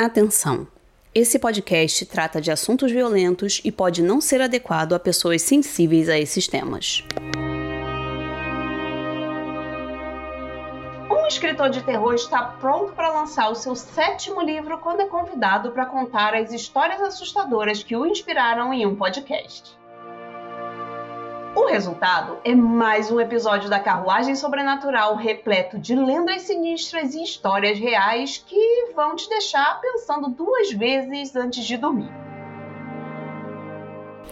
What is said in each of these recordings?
Atenção! Esse podcast trata de assuntos violentos e pode não ser adequado a pessoas sensíveis a esses temas. Um escritor de terror está pronto para lançar o seu sétimo livro quando é convidado para contar as histórias assustadoras que o inspiraram em um podcast. O resultado é mais um episódio da Carruagem Sobrenatural repleto de lendas sinistras e histórias reais que vão te deixar pensando duas vezes antes de dormir.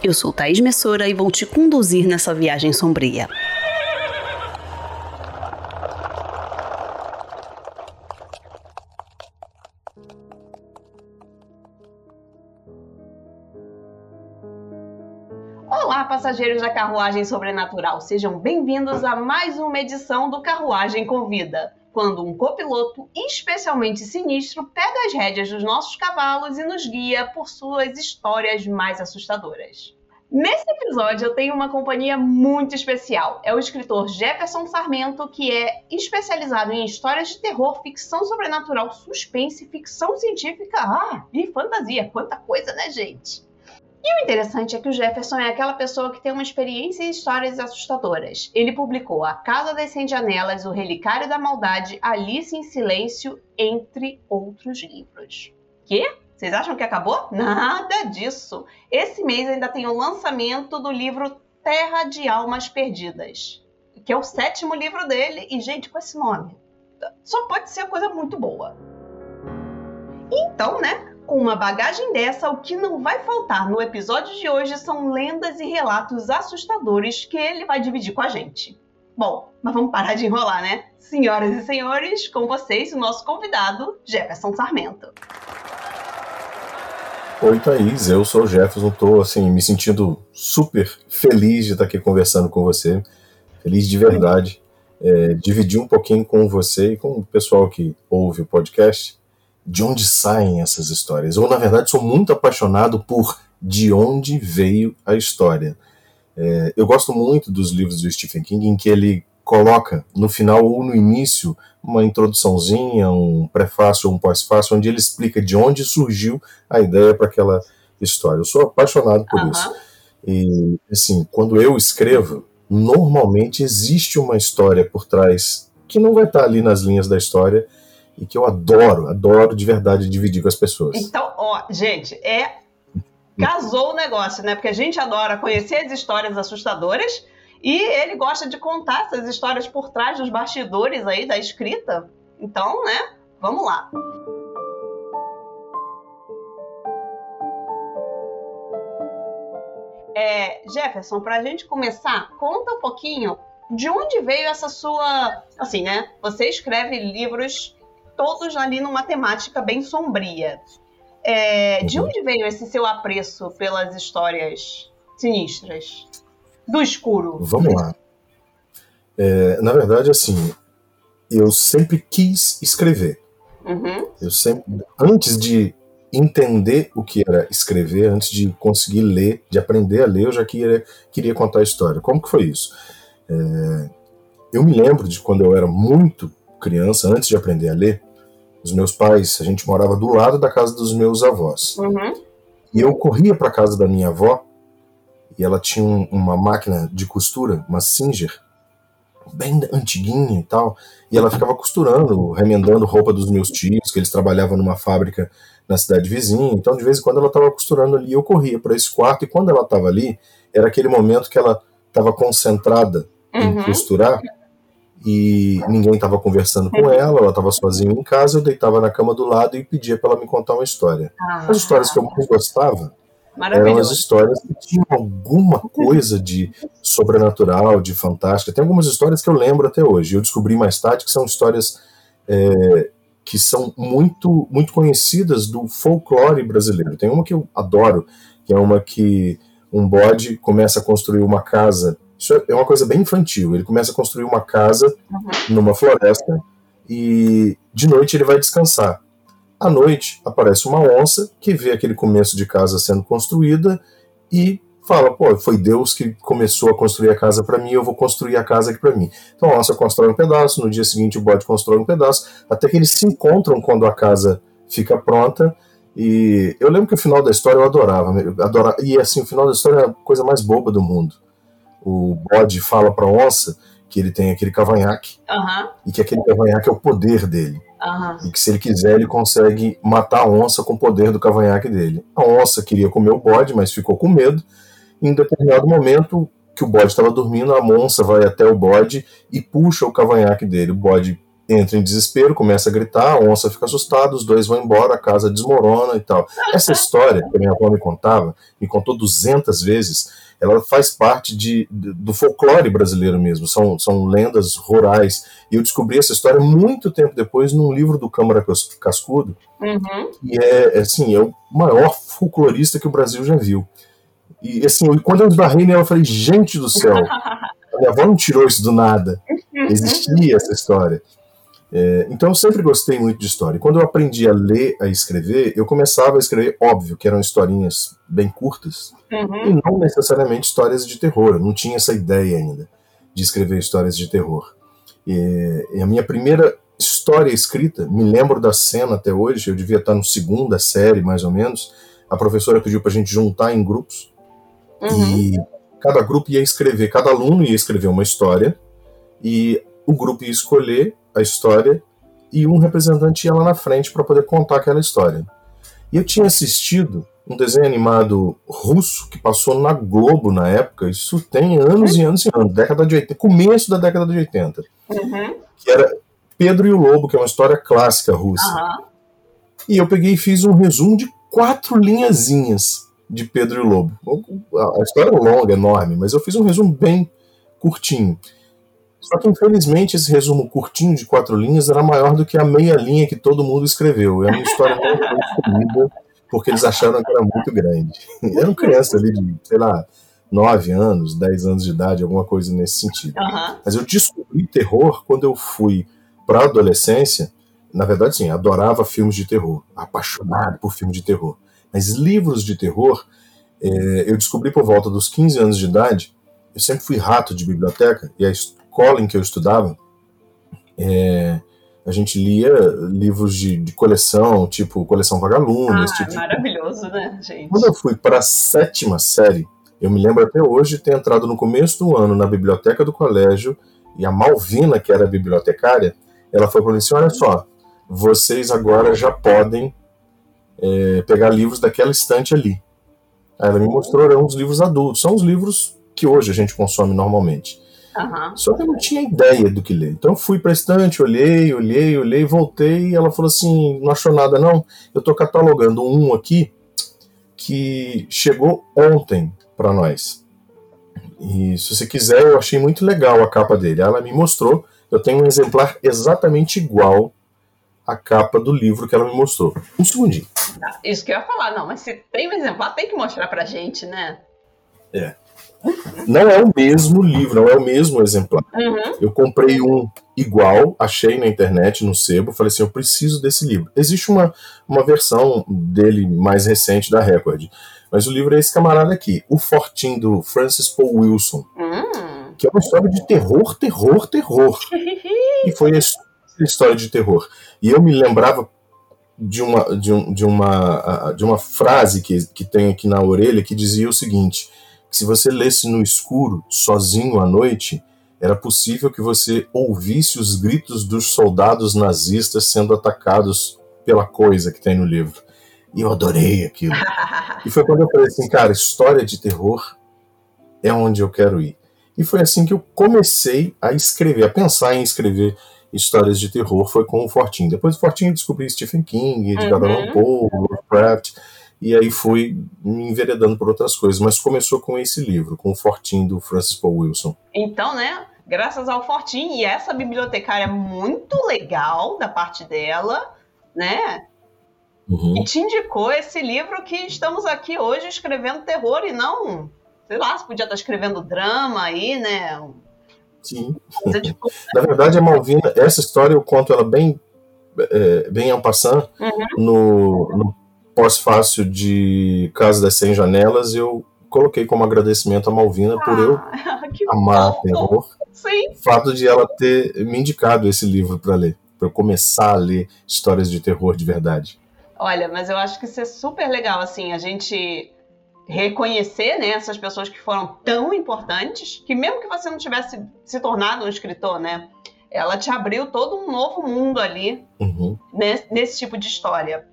Eu sou Thaís Messora e vou te conduzir nessa viagem sombria. Passageiros da Carruagem Sobrenatural. Sejam bem-vindos a mais uma edição do Carruagem Convida, quando um copiloto especialmente sinistro pega as rédeas dos nossos cavalos e nos guia por suas histórias mais assustadoras. Nesse episódio eu tenho uma companhia muito especial. É o escritor Jefferson Sarmento, que é especializado em histórias de terror, ficção sobrenatural, suspense, ficção científica ah, e fantasia. Quanta coisa, né, gente? E o interessante é que o Jefferson é aquela pessoa que tem uma experiência em histórias assustadoras. Ele publicou A Casa das Cem Janelas, O Relicário da Maldade, Alice em Silêncio, entre outros livros. Que? Vocês acham que acabou? Nada disso! Esse mês ainda tem o lançamento do livro Terra de Almas Perdidas, que é o sétimo livro dele, e, gente, com esse nome, só pode ser coisa muito boa. Então, né? Com uma bagagem dessa, o que não vai faltar no episódio de hoje são lendas e relatos assustadores que ele vai dividir com a gente. Bom, mas vamos parar de enrolar, né? Senhoras e senhores, com vocês o nosso convidado, Jefferson Sarmento. Oi, Thaís, eu sou o Jefferson, tô assim, me sentindo super feliz de estar aqui conversando com você, feliz de verdade, é, dividir um pouquinho com você e com o pessoal que ouve o podcast de onde saem essas histórias. Ou, na verdade, sou muito apaixonado por de onde veio a história. É, eu gosto muito dos livros do Stephen King em que ele coloca no final ou no início uma introduçãozinha, um prefácio ou um pós-fácio, onde ele explica de onde surgiu a ideia para aquela história. Eu sou apaixonado por uhum. isso. E, assim, quando eu escrevo, normalmente existe uma história por trás que não vai estar ali nas linhas da história, e que eu adoro, adoro de verdade dividir com as pessoas. Então, ó, gente, é casou o negócio, né? Porque a gente adora conhecer as histórias assustadoras e ele gosta de contar essas histórias por trás dos bastidores aí da escrita. Então, né? Vamos lá. É, Jefferson, para a gente começar, conta um pouquinho de onde veio essa sua. Assim, né? Você escreve livros todos ali numa temática bem sombria. É, de uhum. onde veio esse seu apreço pelas histórias sinistras? Do escuro? Vamos lá. É, na verdade, assim, eu sempre quis escrever. Uhum. Eu sempre, antes de entender o que era escrever, antes de conseguir ler, de aprender a ler, eu já queria, queria contar a história. Como que foi isso? É, eu me lembro de quando eu era muito criança, antes de aprender a ler, os meus pais, a gente morava do lado da casa dos meus avós. Uhum. E eu corria para casa da minha avó e ela tinha um, uma máquina de costura, uma Singer, bem antiguinha e tal, e ela ficava costurando, remendando roupa dos meus tios, que eles trabalhavam numa fábrica na cidade vizinha. Então, de vez em quando ela estava costurando ali, eu corria para esse quarto e quando ela estava ali, era aquele momento que ela estava concentrada uhum. em costurar e ninguém estava conversando com ela, ela estava sozinha em casa, eu deitava na cama do lado e pedia para ela me contar uma história. Ah, as histórias que eu mais gostava eram as histórias que tinham alguma coisa de sobrenatural, de fantástica. Tem algumas histórias que eu lembro até hoje. Eu descobri mais tarde que são histórias é, que são muito, muito conhecidas do folclore brasileiro. Tem uma que eu adoro, que é uma que um bode começa a construir uma casa isso é uma coisa bem infantil. Ele começa a construir uma casa uhum. numa floresta e de noite ele vai descansar. À noite aparece uma onça que vê aquele começo de casa sendo construída e fala: pô, foi Deus que começou a construir a casa para mim, eu vou construir a casa aqui para mim. Então a onça constrói um pedaço, no dia seguinte o bode constrói um pedaço, até que eles se encontram quando a casa fica pronta. E eu lembro que o final da história eu adorava, adorava e assim, o final da história é a coisa mais boba do mundo. O bode fala pra onça que ele tem aquele cavanhaque uhum. e que aquele cavanhaque é o poder dele. Uhum. E que se ele quiser, ele consegue matar a onça com o poder do cavanhaque dele. A onça queria comer o bode, mas ficou com medo. E em determinado momento, que o bode estava dormindo, a onça vai até o bode e puxa o cavanhaque dele. O bode entra em desespero, começa a gritar, a onça fica assustada, os dois vão embora, a casa desmorona e tal. Essa história que a minha avó me contava, me contou 200 vezes, ela faz parte de, do folclore brasileiro mesmo, são, são lendas rurais. E eu descobri essa história muito tempo depois num livro do Câmara Cascudo, uhum. e é, assim, é o maior folclorista que o Brasil já viu. E assim, quando eu esbarrei nela, eu falei, gente do céu, a minha avó não tirou isso do nada. Existia essa história. É, então eu sempre gostei muito de história. Quando eu aprendi a ler, a escrever, eu começava a escrever, óbvio, que eram historinhas bem curtas, uhum. e não necessariamente histórias de terror. Eu não tinha essa ideia ainda de escrever histórias de terror. E, e a minha primeira história escrita, me lembro da cena até hoje, eu devia estar no segunda série, mais ou menos. A professora pediu para a gente juntar em grupos, uhum. e cada grupo ia escrever, cada aluno ia escrever uma história, e o grupo ia escolher a história e um representante ia lá na frente para poder contar aquela história. E eu tinha assistido um desenho animado russo que passou na Globo na época, isso tem anos e anos e anos, década de 80, começo da década de 80, uhum. que era Pedro e o Lobo, que é uma história clássica russa. Uhum. E eu peguei e fiz um resumo de quatro linhazinhas de Pedro e o Lobo. A história é longa, enorme, mas eu fiz um resumo bem curtinho. Só que, infelizmente, esse resumo curtinho de quatro linhas era maior do que a meia linha que todo mundo escreveu. É uma história muito escolhida, porque eles acharam que era muito grande. Eram crianças ali de, sei lá, nove anos, dez anos de idade, alguma coisa nesse sentido. Uhum. Mas eu descobri terror quando eu fui para a adolescência. Na verdade, sim, adorava filmes de terror, apaixonado por filmes de terror. Mas livros de terror, é, eu descobri por volta dos 15 anos de idade. Eu sempre fui rato de biblioteca, e a escola em que eu estudava, é, a gente lia livros de, de, coleção, tipo coleção Vagalumes. Ah, tipo, maravilhoso, né, gente? Quando eu fui para a sétima série, eu me lembro até hoje de ter entrado no começo do ano na biblioteca do colégio e a Malvina, que era bibliotecária, ela foi para mim assim: olha só, vocês agora já podem é, pegar livros daquela estante ali. Aí ela me mostrou eram uns livros adultos, são os livros que hoje a gente consome normalmente. Uhum. Só que eu não tinha ideia do que ler. Então eu fui para estante, olhei, olhei, olhei, voltei e ela falou assim: não achou nada não? Eu estou catalogando um aqui que chegou ontem para nós. E se você quiser, eu achei muito legal a capa dele. Ela me mostrou. Eu tenho um exemplar exatamente igual à capa do livro que ela me mostrou. Um segundinho. Isso que eu ia falar, não, mas se tem um exemplar, tem que mostrar pra gente, né? É. Não é o mesmo livro, não é o mesmo exemplar. Uhum. Eu comprei um igual, achei na internet, no sebo, falei assim, eu preciso desse livro. Existe uma, uma versão dele mais recente da Record, mas o livro é esse camarada aqui, O Fortim, do Francis Paul Wilson, uhum. que é uma história de terror, terror, terror. e foi a história de terror. E eu me lembrava de uma, de, um, de uma, de uma frase que, que tem aqui na orelha que dizia o seguinte que se você lesse no escuro, sozinho à noite, era possível que você ouvisse os gritos dos soldados nazistas sendo atacados pela coisa que tem no livro. E eu adorei aquilo. e foi quando eu falei assim, cara, história de terror é onde eu quero ir. E foi assim que eu comecei a escrever, a pensar em escrever histórias de terror, foi com o Fortinho. Depois do Fortinho eu descobri Stephen King, Edgar Uhum. Allan Poe, Lovecraft, e aí fui me enveredando por outras coisas, mas começou com esse livro, com o Fortinho do Francis Paul Wilson. Então, né, graças ao Fortim e essa bibliotecária muito legal da parte dela, né, Uhum. e te indicou esse livro que estamos aqui hoje escrevendo terror e não, sei lá, você podia estar escrevendo drama aí, né, Sim. Na verdade, a Malvina, essa história eu conto ela bem, é, bem en passant Uhum. no, no pós-fácil de Casa das Cem Janelas, eu coloquei como agradecimento a Malvina por eu Ah, amar fofo. terror, Sim. o fato de ela ter me indicado esse livro para ler, para eu começar a ler histórias de terror de verdade. Olha, mas eu acho que isso é super legal, assim, a gente reconhecer né, essas pessoas que foram tão importantes, que mesmo que você não tivesse se tornado um escritor, né, ela te abriu todo um novo mundo ali uhum. nesse, nesse, tipo de história.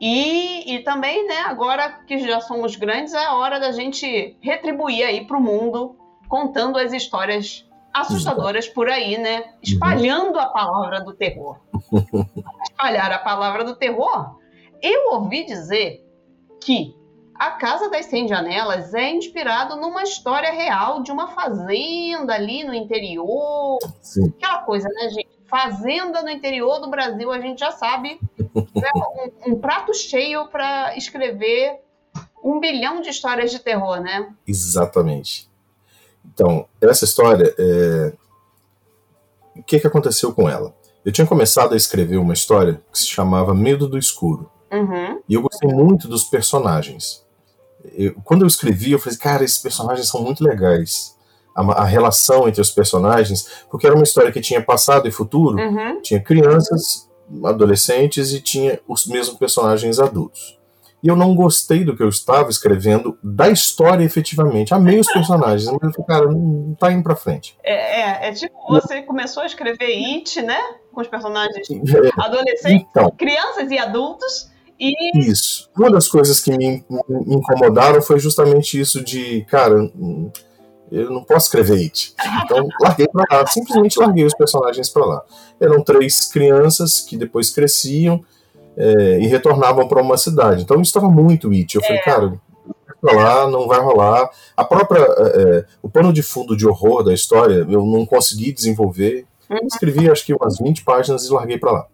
E, e também, né, agora que já somos grandes, é a hora da gente retribuir aí para o mundo, contando as histórias assustadoras por aí, né? Espalhando a palavra do terror. Espalhar a palavra do terror. Eu ouvi dizer que a Casa das Cem Janelas é inspirado numa história real de uma fazenda ali no interior. Sim. Aquela coisa, né, gente? Fazenda no interior do Brasil, a gente já sabe que é um, um prato cheio para escrever um bilhão de histórias de terror, né? Exatamente. Então, essa história, é... o que, que aconteceu com ela? Eu tinha começado a escrever uma história que se chamava Medo do Escuro. Uhum. E eu gostei muito dos personagens eu, quando eu escrevi, eu falei, cara, esses personagens são muito legais. A, a, relação entre os personagens, porque era uma história que tinha passado e futuro, uhum. tinha crianças, adolescentes e tinha os mesmos personagens adultos. E eu não gostei do que eu estava escrevendo da história efetivamente. Amei os personagens, mas eu falei, cara, não tá indo pra frente. É, é, é tipo, você começou a escrever It, né? Com os personagens é, adolescentes, então, crianças e adultos e... Isso. Uma das coisas que me, me incomodaram foi justamente isso de, cara, eu não posso escrever It. Então, larguei pra lá. Simplesmente larguei os personagens para lá. Eram três crianças que depois cresciam é, e retornavam para uma cidade. Então, estava muito It. Eu falei, é. cara, pra lá, não vai rolar. A própria. É, é, o pano de fundo de horror da história eu não consegui desenvolver. Uhum. Escrevi acho que umas 20 páginas e larguei para lá.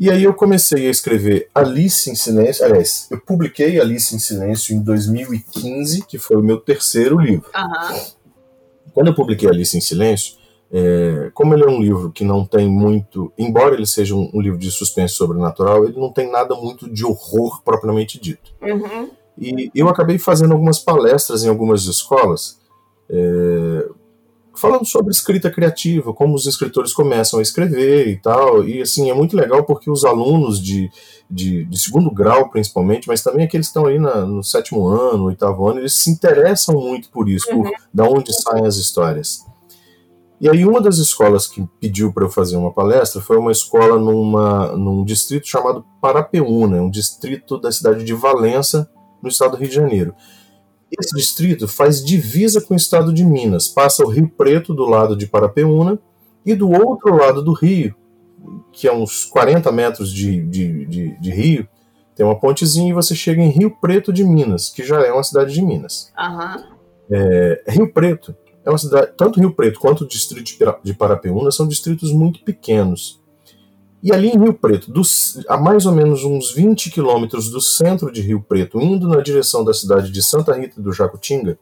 E aí eu comecei a escrever Alice em Silêncio. Aliás, eu publiquei Alice em Silêncio em 2015, que foi o meu terceiro livro. Uhum. Quando eu publiquei Alice em Silêncio, é, como ele é um livro que não tem muito. Embora ele seja um, um, livro de suspense sobrenatural, ele não tem nada muito de horror propriamente dito. Uhum. E eu acabei fazendo algumas palestras em algumas escolas. É, falando sobre escrita criativa, como os escritores começam a escrever e tal. E assim, é muito legal porque os alunos de, de, de segundo grau, principalmente, mas também aqueles que estão aí na, no sétimo ano, oitavo ano, eles se interessam muito por isso, uhum. por da onde saem as histórias. E aí uma das escolas que pediu para eu fazer uma palestra foi uma escola numa, num distrito chamado Parapeúna, um distrito da cidade de Valença, no estado do Rio de Janeiro. Esse distrito faz divisa com o estado de Minas, passa o Rio Preto do lado de Parapeúna e do outro lado do rio, que é uns 40 metros de, de, de, de rio, tem uma pontezinha e você chega em Rio Preto de Minas, que já é uma cidade de Minas. Uhum. É, Rio Preto é uma cidade, tanto Rio Preto quanto o distrito de Parapeúna são distritos muito pequenos. E ali em Rio Preto, dos, a mais ou menos uns 20 quilômetros do centro de Rio Preto, indo na direção da cidade de Santa Rita do Jacutinga,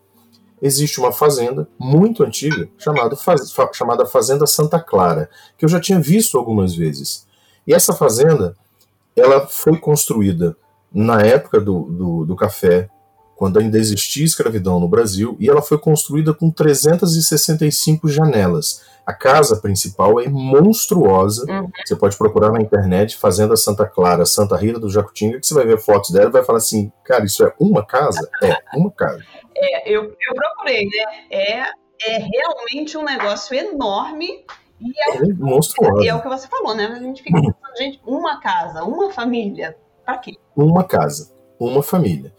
existe uma fazenda muito antiga chamada, faz, chamada Fazenda Santa Clara, que eu já tinha visto algumas vezes. E essa fazenda, ela foi construída na época do, do, do café, quando ainda existia escravidão no Brasil, e ela foi construída com 365 janelas. A casa principal é monstruosa. Uhum. Você pode procurar na internet Fazenda Santa Clara, Santa Rita do Jacutinga, que você vai ver fotos dela e vai falar assim: cara, isso é uma casa? É, uma casa. É, eu, eu procurei, né? É, é realmente um negócio enorme. E é, é monstruoso. E é o que você falou, né? A gente fica pensando, gente, uma casa, uma família, pra quê? Uma casa, uma família.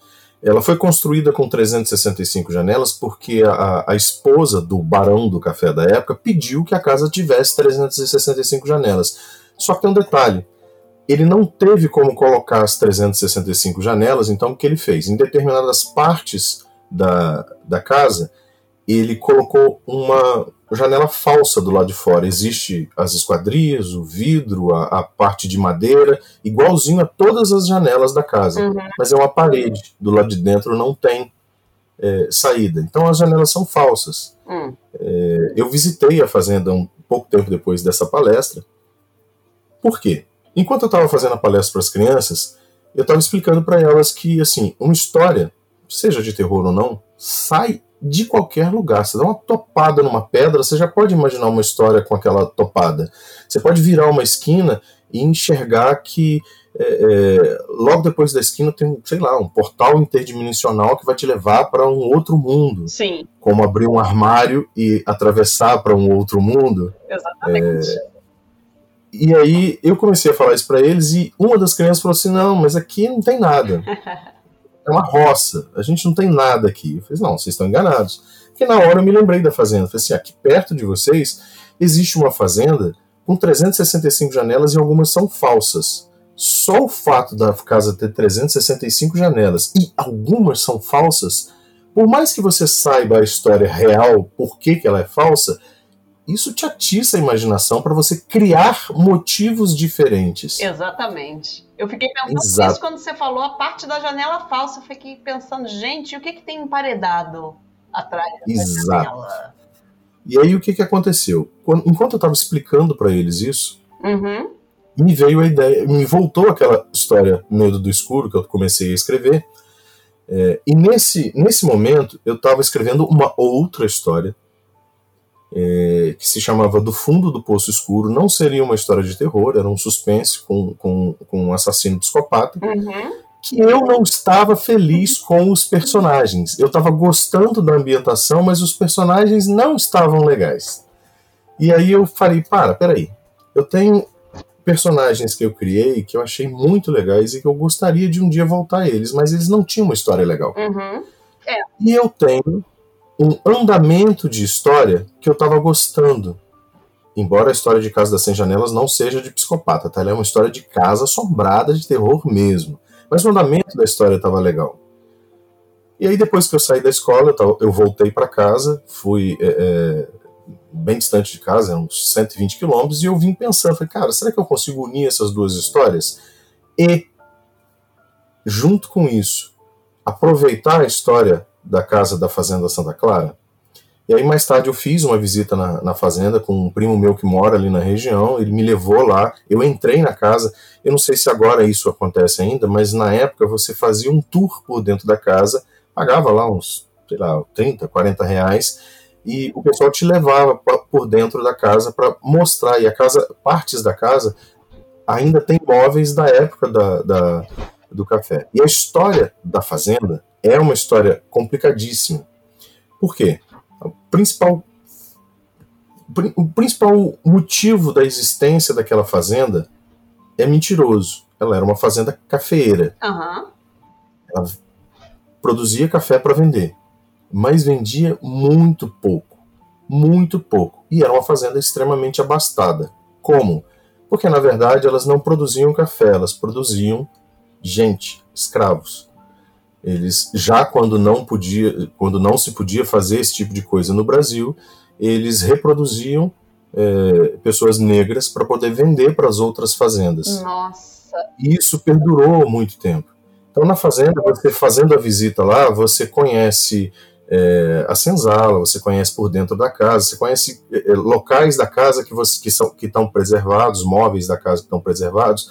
Ela foi construída com 365 janelas porque a, a, esposa do barão do café da época pediu que a casa tivesse 365 janelas. Só que tem um detalhe: ele não teve como colocar as 365 janelas, então o que ele fez? Em determinadas partes da, da casa, ele colocou uma janela falsa do lado de fora. Existe as esquadrias, o vidro, a, a parte de madeira, igualzinho a todas as janelas da casa. Uhum. Mas é uma parede. Do lado de dentro não tem é, saída. Então as janelas são falsas. Uhum. É, eu visitei a fazenda um pouco tempo depois dessa palestra. Por quê? Enquanto eu estava fazendo a palestra para as crianças, eu estava explicando para elas que, assim, uma história, seja de terror ou não, sai de qualquer lugar. Você dá uma topada numa pedra, você já pode imaginar uma história com aquela topada. Você pode virar uma esquina e enxergar que é, é, logo depois da esquina tem, sei lá, um portal interdimensional que vai te levar para um outro mundo. Sim. Como abrir um armário e atravessar para um outro mundo. Exatamente. É, e aí eu comecei a falar isso para eles e uma das crianças falou assim: não, mas aqui não tem nada. É uma roça, a gente não tem nada aqui. Eu falei: não, vocês estão enganados. Porque na hora eu me lembrei da fazenda. Eu falei assim: aqui perto de vocês existe uma fazenda com 365 janelas e algumas são falsas. Só o fato da casa ter 365 janelas e algumas são falsas, por mais que você saiba a história real, por que, que ela é falsa, isso te atiça a imaginação para você criar motivos diferentes. Exatamente. Eu fiquei pensando Exato. nisso quando você falou a parte da janela falsa. Eu fiquei pensando, gente, o que, que tem emparedado atrás da Exato. janela? E aí o que, que aconteceu? Quando, enquanto eu estava explicando para eles isso, uhum. me veio a ideia, me voltou aquela história Medo do Escuro que eu comecei a escrever. É, e nesse, nesse momento eu estava escrevendo uma outra história é, que se chamava Do Fundo do Poço Escuro. Não seria uma história de terror, era um suspense com, com, com um assassino psicopata. Uhum. Que eu não estava feliz com os personagens. Eu estava gostando da ambientação, mas os personagens não estavam legais. E aí eu falei: para, peraí. Eu tenho personagens que eu criei que eu achei muito legais e que eu gostaria de um dia voltar a eles, mas eles não tinham uma história legal. Uhum. É. E eu tenho um andamento de história que eu estava gostando. Embora a história de Casa das Cem Janelas não seja de psicopata, tá? Ela é uma história de casa assombrada de terror mesmo. Mas o andamento da história estava legal. E aí, depois que eu saí da escola, eu voltei para casa, fui é, é, bem distante de casa, uns 120 quilômetros, e eu vim pensando, falei, cara, será que eu consigo unir essas duas histórias? E, junto com isso, aproveitar a história da casa da Fazenda Santa Clara. E aí mais tarde eu fiz uma visita na, na, fazenda com um primo meu que mora ali na região, ele me levou lá, eu entrei na casa, eu não sei se agora isso acontece ainda, mas na época você fazia um tour por dentro da casa, pagava lá uns, sei lá, 30, 40 reais, e o pessoal te levava por dentro da casa para mostrar, e a casa, partes da casa ainda tem móveis da época da, da do café. E a história da fazenda é uma história complicadíssima. Por quê? O principal, o principal motivo da existência daquela fazenda é mentiroso. Ela era uma fazenda cafeeira. Uhum. Ela produzia café para vender, mas vendia muito pouco. Muito pouco. E era uma fazenda extremamente abastada. Como? Porque, na verdade, elas não produziam café, elas produziam gente, escravos. Eles já quando não podia, quando não se podia fazer esse tipo de coisa no Brasil, eles reproduziam é, pessoas negras para poder vender para as outras fazendas. Nossa. E isso perdurou muito tempo. Então na fazenda, você fazendo a visita lá, você conhece é, a senzala, você conhece por dentro da casa, você conhece é, locais da casa que, você, que, são, que estão preservados, móveis da casa que estão preservados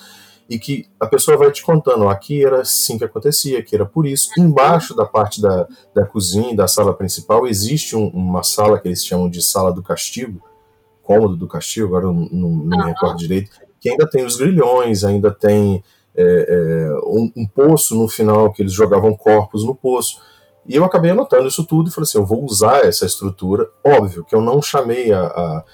e que a pessoa vai te contando, aqui era assim que acontecia, aqui era por isso. Embaixo da parte da, da cozinha, da sala principal, existe um, uma sala que eles chamam de sala do castigo, cômodo do castigo, agora não, não, não me recordo direito, que ainda tem os grilhões, ainda tem é, é, um, um poço no final, que eles jogavam corpos no poço. E eu acabei anotando isso tudo e falei assim: eu vou usar essa estrutura. Óbvio que eu não chamei a. A,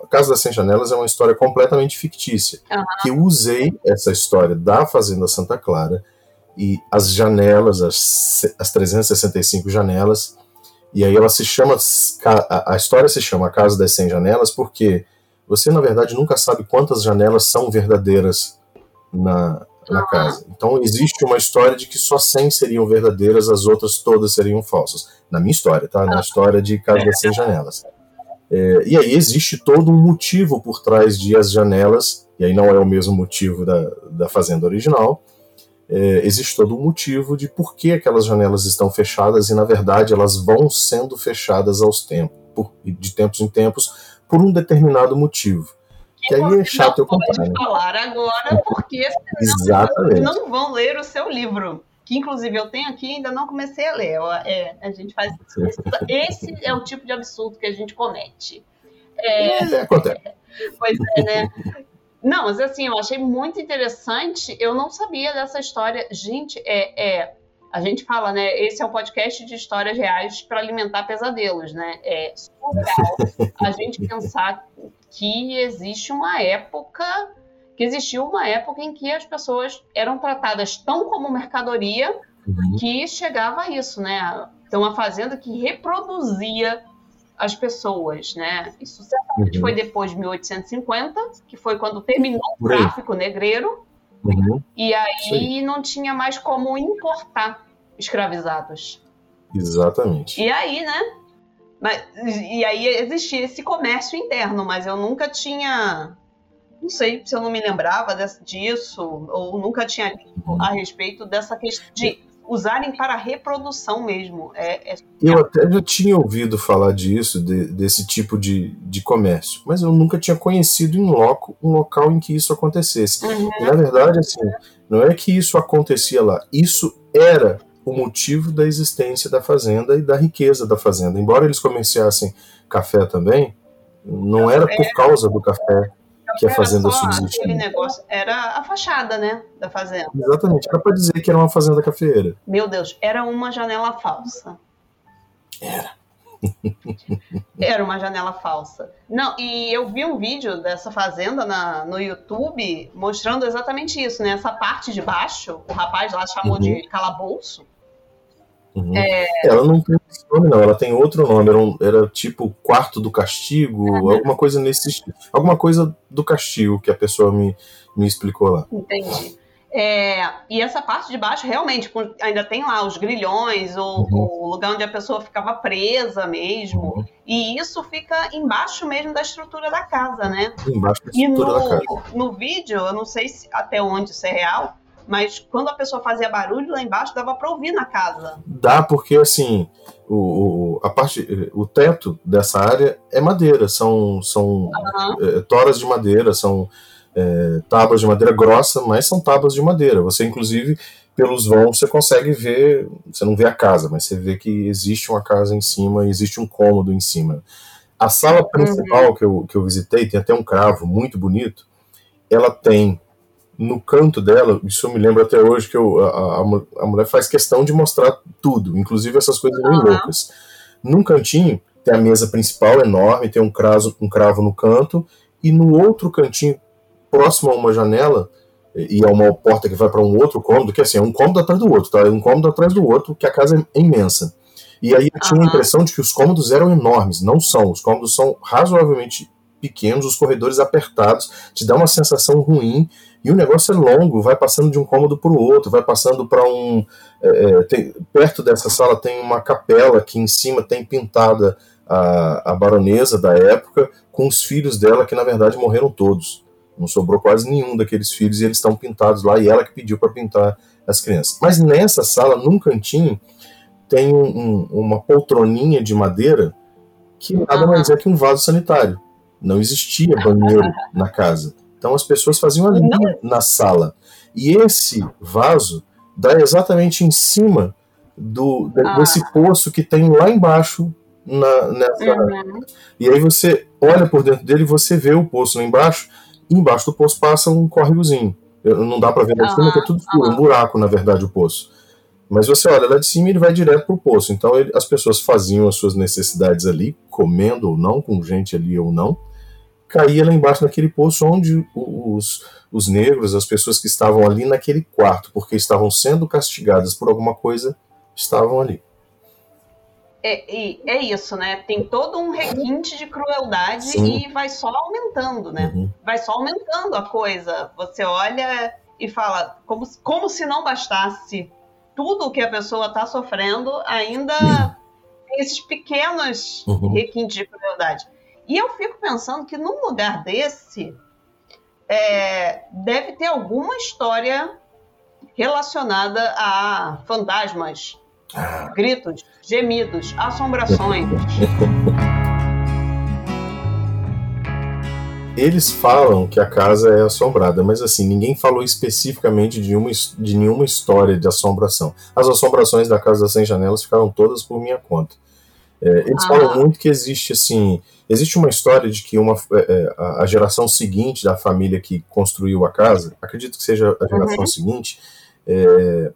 a Casa das 100 Janelas é uma história completamente fictícia. Uhum. Que eu usei essa história da Fazenda Santa Clara e as janelas, as, as 365 janelas. E aí ela se chama. A, a história se chama A Casa das 100 Janelas porque você, na verdade, nunca sabe quantas janelas são verdadeiras na, na casa. Então existe uma história de que só 100 seriam verdadeiras, as outras todas seriam falsas. Na minha história, tá? Na história de Casa das 100 Janelas. É, e aí existe todo um motivo por trás de as janelas, e aí não é o mesmo motivo da, da fazenda original, é, existe todo um motivo de por que aquelas janelas estão fechadas e na verdade elas vão sendo fechadas aos tempos, por, de tempos em tempos, por um determinado motivo. Que aí é chato eu contar. Né? falar agora, porque Exatamente. não vão ler o seu livro. Que inclusive eu tenho aqui e ainda não comecei a ler. É, a gente faz. Esse é o tipo de absurdo que a gente comete. É, é, acontece. Pois é, né? Não, mas assim, eu achei muito interessante. Eu não sabia dessa história. Gente, é, é a gente fala, né? Esse é o podcast de histórias reais para alimentar pesadelos, né? É surreal a gente pensar que existe uma época, que existiu uma época em que as pessoas eram tratadas tão como mercadoria uhum. que chegava a isso, né? Então, uma fazenda que reproduzia as pessoas, né? Isso certamente uhum. foi depois de 1850, que foi quando terminou o tráfico negreiro Uhum. E aí não tinha mais como importar escravizados. Exatamente. E aí, né? Mas, e aí existia esse comércio interno, mas eu nunca tinha. Não sei se eu não me lembrava disso, ou nunca tinha lido a respeito dessa questão de usarem para reprodução mesmo. É, é... Eu até já tinha ouvido falar disso, de, desse tipo de, de comércio, mas eu nunca tinha conhecido em loco um local em que isso acontecesse. Uhum. E, na verdade, assim, não é que isso acontecia lá, isso era o motivo da existência da fazenda e da riqueza da fazenda. Embora eles comerciassem café também, não era por causa do café que a fazenda subsistia. Aquele negócio era a fachada, né, da fazenda. Exatamente, era para dizer que era uma fazenda cafeeira. Meu Deus, era uma janela falsa. Era. Era uma janela falsa. Não, e eu vi um vídeo dessa fazenda na, no YouTube mostrando exatamente isso, né? Essa parte de baixo, o rapaz lá chamou uhum. de calabouço. Uhum. É... Ela não tem esse nome, não, ela tem outro nome, era, um, era tipo quarto do castigo, uhum. alguma coisa nesse Alguma coisa do castigo que a pessoa me, me explicou lá. Entendi. É, e essa parte de baixo realmente ainda tem lá os grilhões, o, uhum. o lugar onde a pessoa ficava presa mesmo. Uhum. E isso fica embaixo mesmo da estrutura da casa, né? Embaixo da estrutura no, da casa. No vídeo, eu não sei se, até onde isso é real, mas quando a pessoa fazia barulho lá embaixo, dava para ouvir na casa. Dá, porque assim, o, o, a parte, o teto dessa área é madeira, são, são uhum. é, toras de madeira, são é, tábuas de madeira grossa, mas são tábuas de madeira. Você, inclusive, pelos vãos, você consegue ver, você não vê a casa, mas você vê que existe uma casa em cima, existe um cômodo em cima. A sala principal uhum. que, eu, que eu visitei, tem até um cravo muito bonito, ela tem no canto dela, isso eu me lembro até hoje que eu, a, a, mulher faz questão de mostrar tudo, inclusive essas coisas uhum. meio loucas. Num cantinho tem a mesa principal enorme, tem um cravo, um cravo no canto, e no outro cantinho, próximo a uma janela, e a uma porta que vai para um outro cômodo, que assim, é um cômodo atrás do outro, tá? É um cômodo atrás do outro, que a casa é imensa. E aí eu tinha uhum. a impressão de que os cômodos eram enormes, não são. Os cômodos são razoavelmente pequenos, os corredores apertados, te dá uma sensação ruim e o negócio é longo, vai passando de um cômodo para o outro, vai passando para um. É, é, tem, perto dessa sala tem uma capela que em cima tem pintada a, a baronesa da época com os filhos dela, que na verdade morreram todos. Não sobrou quase nenhum daqueles filhos e eles estão pintados lá e ela que pediu para pintar as crianças. Mas nessa sala, num cantinho, tem um, um, uma poltroninha de madeira que nada mais é que um vaso sanitário. Não existia banheiro na casa. Então as pessoas faziam ali na sala. E esse vaso dá exatamente em cima do, ah. desse poço que tem lá embaixo na, nessa. Uhum. E aí você olha por dentro dele e você vê o poço lá embaixo, e embaixo do poço passa um córregozinho. Não dá para ver lá de cima, uhum. é tudo escuro, uhum. um buraco, na verdade, o poço. Mas você olha lá de cima e ele vai direto pro poço. Então ele, as pessoas faziam as suas necessidades ali, comendo ou não, com gente ali ou não caía lá embaixo naquele poço onde os, os negros, as pessoas que estavam ali naquele quarto, porque estavam sendo castigadas por alguma coisa, estavam ali. É, é isso, né? Tem todo um requinte de crueldade Sim. e vai só aumentando, né? Uhum. Vai só aumentando a coisa. Você olha e fala, como, como se não bastasse tudo o que a pessoa está sofrendo, ainda uhum. tem esses pequenos uhum. requintes de crueldade. E eu fico pensando que num lugar desse é, deve ter alguma história relacionada a fantasmas, gritos, gemidos, assombrações. Eles falam que a casa é assombrada, mas assim, ninguém falou especificamente de, uma, de nenhuma história de assombração. As assombrações da Casa das 100 Janelas ficaram todas por minha conta. É, eles ah. falam muito que existe assim, existe uma história de que uma, é, a geração seguinte da família que construiu a casa, acredito que seja a geração uhum. seguinte, é,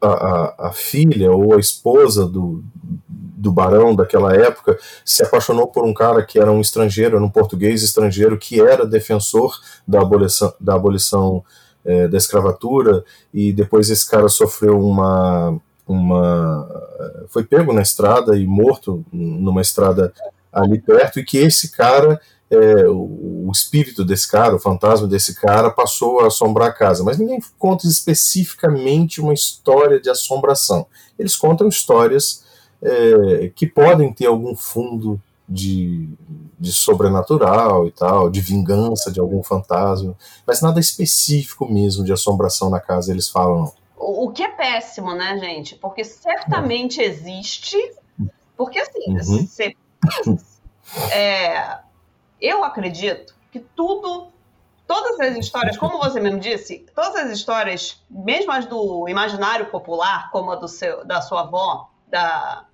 a, a, a, filha ou a esposa do, do barão daquela época se apaixonou por um cara que era um estrangeiro, era um português estrangeiro que era defensor da abolição, da abolição é, da escravatura e depois esse cara sofreu uma uma foi pego na estrada e morto numa estrada ali perto e que esse cara é, o, espírito desse cara, o fantasma desse cara, passou a assombrar a casa. Mas ninguém conta especificamente uma história de assombração. Eles contam histórias é, que podem ter algum fundo de, de sobrenatural e tal, de vingança de algum fantasma, mas nada específico mesmo de assombração na casa eles falam. O que é péssimo, né, gente? Porque certamente existe. Porque assim, uhum. você, é, eu acredito que tudo, todas as histórias, como você mesmo disse, todas as histórias, mesmo as do imaginário popular, como a do seu, da sua avó, da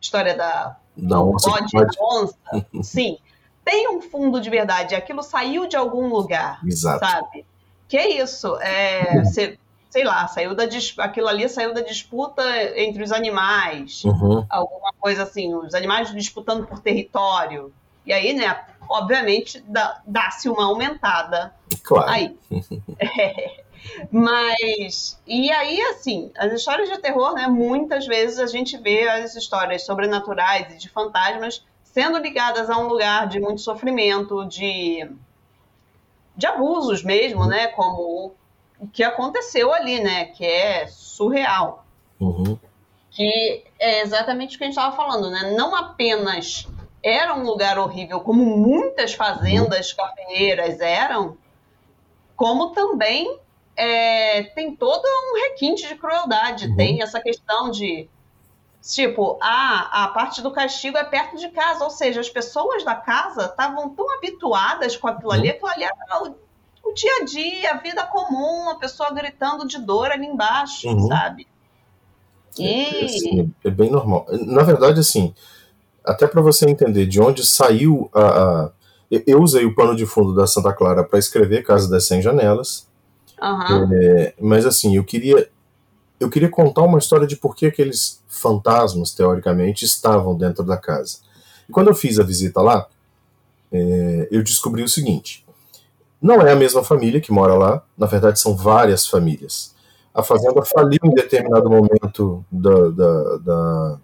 história da, da onça, bode, da onça, sim, tem um fundo de verdade. Aquilo saiu de algum lugar, Exato. sabe? Que é isso, é, uhum. você, sei lá, saiu da aquilo ali saiu da disputa entre os animais, uhum. alguma coisa assim, os animais disputando por território. E aí, né, obviamente, dá-se uma aumentada claro. aí. É. Mas, e aí, assim, as histórias de terror, né, muitas vezes a gente vê as histórias sobrenaturais e de fantasmas sendo ligadas a um lugar de muito sofrimento, de, de abusos mesmo, né, como que aconteceu ali, né, que é surreal. Uhum. Que é exatamente o que a gente estava falando, né, não apenas era um lugar horrível, como muitas fazendas uhum. cafeeiras eram, como também é, tem todo um requinte de crueldade. Uhum. Tem essa questão de, tipo, a, a parte do castigo é perto de casa, ou seja, as pessoas da casa estavam tão habituadas com aquilo ali, uhum. aquilo ali era o, o, dia a dia, a vida comum, a pessoa gritando de dor ali embaixo, uhum. sabe? E... É, assim, é bem normal. Na verdade, assim, até para você entender de onde saiu a, a, Eu usei o pano de fundo da Santa Clara para escrever Casa das 100 Janelas. Uhum. É, mas assim, eu queria. Eu queria contar uma história de por que aqueles fantasmas, teoricamente, estavam dentro da casa. E quando eu fiz a visita lá, é, eu descobri o seguinte: não é a mesma família que mora lá, na verdade são várias famílias. A fazenda faliu em determinado momento da, da, da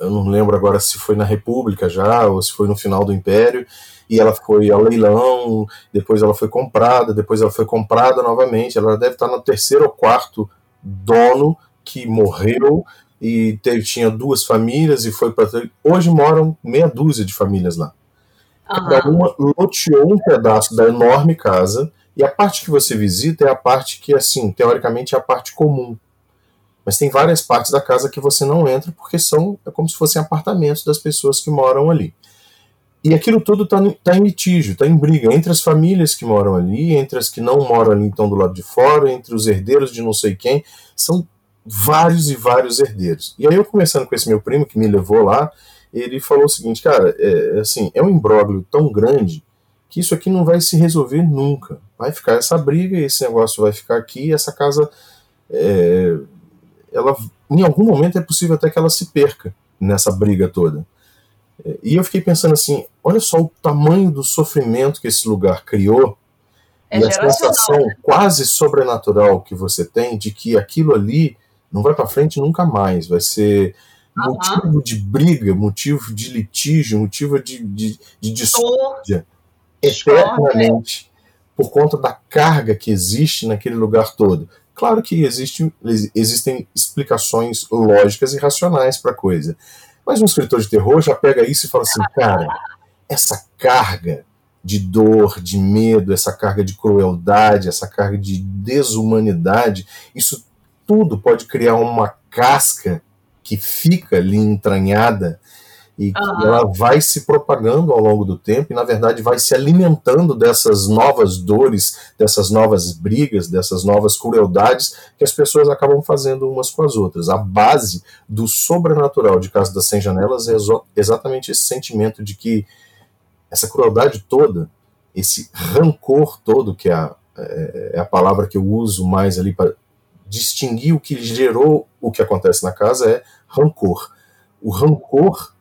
eu não lembro agora se foi na República já ou se foi no final do Império, e ela foi ao leilão, depois ela foi comprada, depois ela foi comprada novamente. Ela deve estar no terceiro ou quarto dono que morreu e teve, tinha duas famílias e foi para. Hoje moram meia dúzia de famílias lá. Cada uma loteou um pedaço da enorme casa e a parte que você visita é a parte que, assim, teoricamente é a parte comum mas tem várias partes da casa que você não entra porque são é como se fossem apartamentos das pessoas que moram ali. E aquilo tudo está tá em litígio, está em briga entre as famílias que moram ali, entre as que não moram ali, estão do lado de fora, entre os herdeiros de não sei quem. São vários e vários herdeiros. E aí eu conversando com esse meu primo que me levou lá, ele falou o seguinte, cara, é, assim, é um imbróglio tão grande que isso aqui não vai se resolver nunca. Vai ficar essa briga, esse negócio vai ficar aqui, essa casa é, ela em algum momento é possível até que ela se perca nessa briga toda. E eu fiquei pensando assim, olha só o tamanho do sofrimento que esse lugar criou é e a sensação né? quase sobrenatural que você tem de que aquilo ali não vai para frente nunca mais, vai ser uhum. motivo de briga, motivo de litígio, motivo de, de, de discórdia eternamente por conta da carga que existe naquele lugar todo. Claro que existe, existem explicações lógicas e racionais para a coisa. Mas um escritor de terror já pega isso e fala assim, cara, essa carga de dor, de medo, essa carga de crueldade, essa carga de desumanidade, isso tudo pode criar uma casca que fica ali entranhada e uhum. ela vai se propagando ao longo do tempo e, na verdade, vai se alimentando dessas novas dores, dessas novas brigas, dessas novas crueldades que as pessoas acabam fazendo umas com as outras. A base do sobrenatural de Casa das Cem Janelas é exatamente esse sentimento de que essa crueldade toda, esse rancor todo, que é a, é, é a palavra que eu uso mais ali para distinguir o que gerou o que acontece na casa, é rancor. O rancor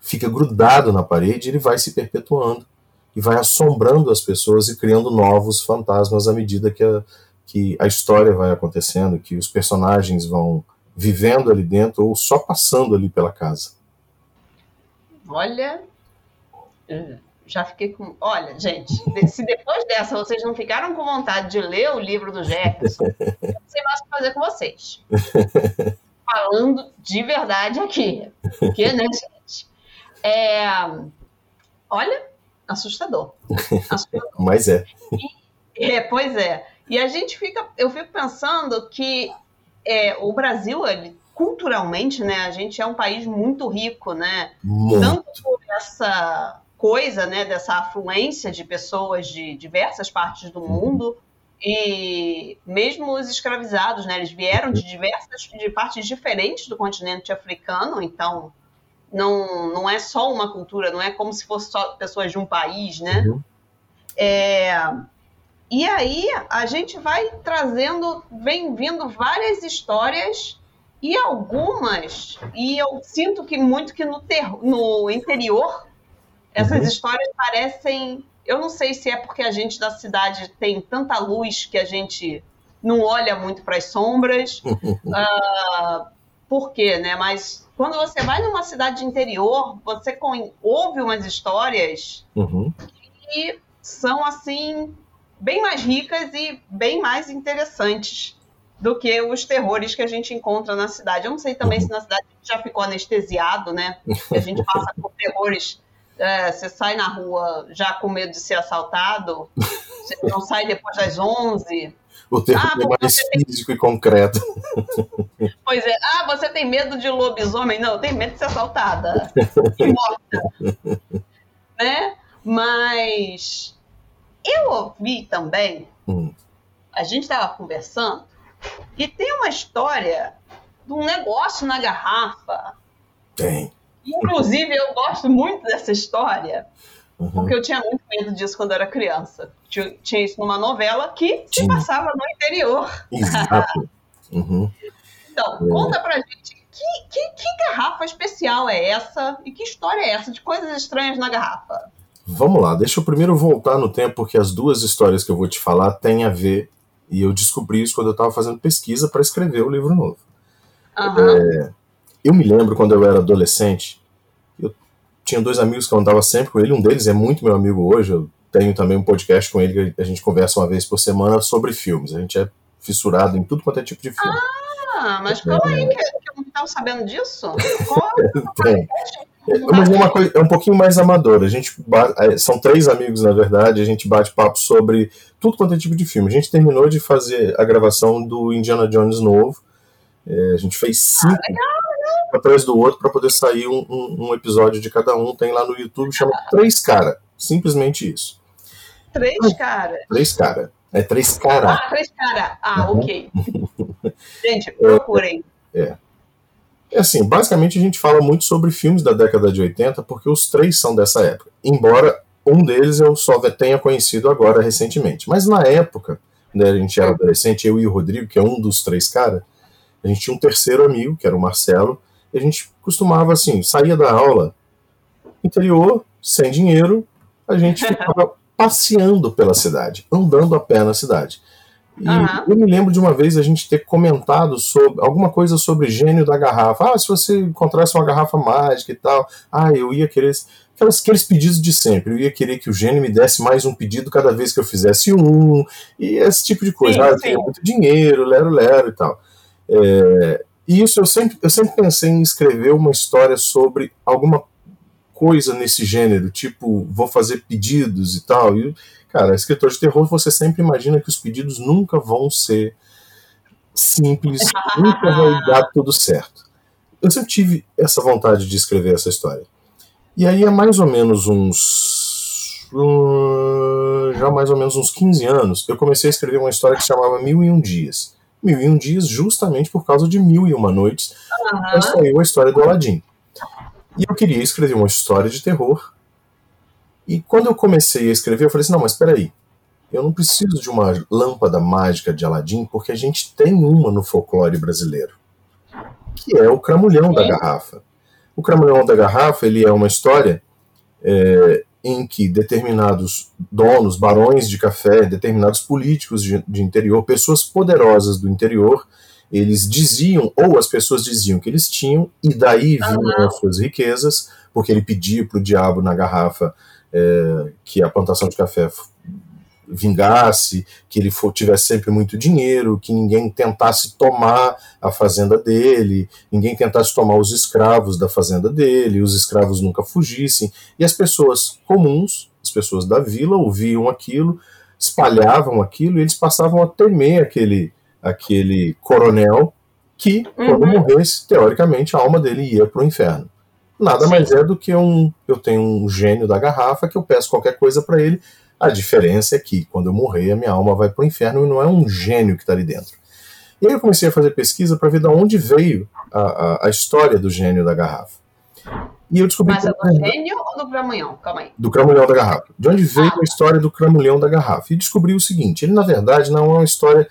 fica grudado na parede, ele vai se perpetuando e vai assombrando as pessoas e criando novos fantasmas à medida que a, que a história vai acontecendo, que os personagens vão vivendo ali dentro ou só passando ali pela casa. Olha, já fiquei com. Olha, gente, se depois dessa vocês não ficaram com vontade de ler o livro do Jefferson, sei mais o que fazer com vocês. Falando de verdade aqui. Porque, né, gente? É, olha, assustador. assustador. Mas é. E, é. Pois é. E a gente fica, eu fico pensando que é, o Brasil, ele, culturalmente, né, a gente é um país muito rico, né? Muito. Tanto por essa coisa, né, dessa afluência de pessoas de diversas partes do uhum. mundo e mesmo os escravizados, né, eles vieram de diversas de partes diferentes do continente africano, então não, não é só uma cultura, não é como se fosse só pessoas de um país, né? Uhum. É, e aí a gente vai trazendo, vem vindo várias histórias e algumas, e eu sinto que muito que no, ter, no interior essas uhum. histórias parecem. Eu não sei se é porque a gente da cidade tem tanta luz que a gente não olha muito para as sombras. uh, por quê, né? Mas quando você vai numa cidade interior, você ouve umas histórias uhum. que são assim bem mais ricas e bem mais interessantes do que os terrores que a gente encontra na cidade. Eu não sei também uhum. se na cidade já ficou anestesiado, né? A gente passa por terrores. É, você sai na rua já com medo de ser assaltado, você não sai depois das 11 o termo ah, é mais físico tem... e concreto. Pois é. Ah, você tem medo de lobisomem? Não, eu tenho medo de ser assaltada e morta. né? Mas eu ouvi também, hum. a gente estava conversando, e tem uma história de um negócio na garrafa. Tem. Inclusive, eu gosto muito dessa história. Uhum. Porque eu tinha muito medo disso quando era criança. Tinha, tinha isso numa novela que se passava no interior. Exato. Uhum. Então, é. conta pra gente que, que, que, garrafa especial é essa e que história é essa de coisas estranhas na garrafa? Vamos lá, deixa eu primeiro voltar no tempo, porque as duas histórias que eu vou te falar têm a ver, e eu descobri isso quando eu estava fazendo pesquisa para escrever o livro novo. Uhum. É, eu me lembro quando eu era adolescente, tinha dois amigos que eu andava sempre com ele, um deles é muito meu amigo hoje, eu tenho também um podcast com ele que a gente conversa uma vez por semana sobre filmes. A gente é fissurado em tudo quanto é tipo de filme. Ah, mas calma é... aí, que, eu não estava sabendo disso. Qual Tem. É, mas é uma coisa, é um pouquinho mais amador. A gente é, são três amigos, na verdade, a gente bate papo sobre tudo quanto é tipo de filme. A gente terminou de fazer a gravação do Indiana Jones novo. É, a gente fez cinco. Ah, atrás do outro para poder sair um, um, um, episódio de cada um. Tem lá no YouTube, chama Três Cara. Simplesmente isso. Três Cara? Três Cara. É Três Cara. Ah, Três Cara. Ah, uhum. ok. gente, procurem. É, é. É assim, basicamente a gente fala muito sobre filmes da década de 80, porque os três são dessa época. Embora um deles eu só tenha conhecido agora recentemente. Mas na época, quando a gente era adolescente, eu e o Rodrigo, que é um dos três caras, a gente tinha um terceiro amigo, que era o Marcelo, a gente costumava, assim, saía da aula, interior, sem dinheiro, a gente ficava passeando pela cidade, andando a pé na cidade. E uhum. eu me lembro de uma vez a gente ter comentado sobre alguma coisa sobre gênio da garrafa. Ah, se você encontrasse uma garrafa mágica e tal, ah, eu ia querer. Aquelas, aqueles pedidos de sempre. Eu ia querer que o gênio me desse mais um pedido cada vez que eu fizesse um, e esse tipo de coisa. Sim, ah, eu tenho muito dinheiro, lero, lero e tal. É, e isso eu sempre, eu sempre pensei em escrever uma história sobre alguma coisa nesse gênero, tipo, vou fazer pedidos e tal. E, cara, escritor de terror, você sempre imagina que os pedidos nunca vão ser simples, nunca vai dar tudo certo. eu sempre tive essa vontade de escrever essa história. E aí é mais ou menos uns. Um, já mais ou menos uns 15 anos, eu comecei a escrever uma história que se chamava Mil e Um Dias. Mil e Um Dias, justamente por causa de Mil e Uma Noites, uhum. saiu a história do Aladdin. E eu queria escrever uma história de terror. E quando eu comecei a escrever, eu falei assim: não, mas espera aí. Eu não preciso de uma lâmpada mágica de Aladim, porque a gente tem uma no folclore brasileiro, que é o cramulhão da garrafa. O cramulhão da garrafa ele é uma história é, em que determinados donos, barões de café, determinados políticos de, de interior, pessoas poderosas do interior, eles diziam, ou as pessoas diziam que eles tinham, e daí vinham uhum. as suas riquezas, porque ele pedia para o diabo na garrafa é, que a plantação de café vingasse, que ele for, tivesse sempre muito dinheiro, que ninguém tentasse tomar a fazenda dele, ninguém tentasse tomar os escravos da fazenda dele, os escravos nunca fugissem. E as pessoas comuns, as pessoas da vila, ouviam aquilo, espalhavam aquilo e eles passavam a temer aquele, aquele coronel que, quando uhum. morresse, teoricamente a alma dele ia para o inferno. Nada Sim. mais é do que um. Eu tenho um gênio da garrafa que eu peço qualquer coisa para ele a diferença é que, quando eu morrer, a minha alma vai para o inferno e não é um gênio que está ali dentro. E aí eu comecei a fazer pesquisa para ver de onde veio a, a, a, história do gênio da garrafa. E eu descobri. Mas é do gênio ou do cramulhão? Calma aí. Do cramulhão da garrafa. De onde veio ah. a história do cramulhão da garrafa? E descobri o seguinte: ele, na verdade, não é uma história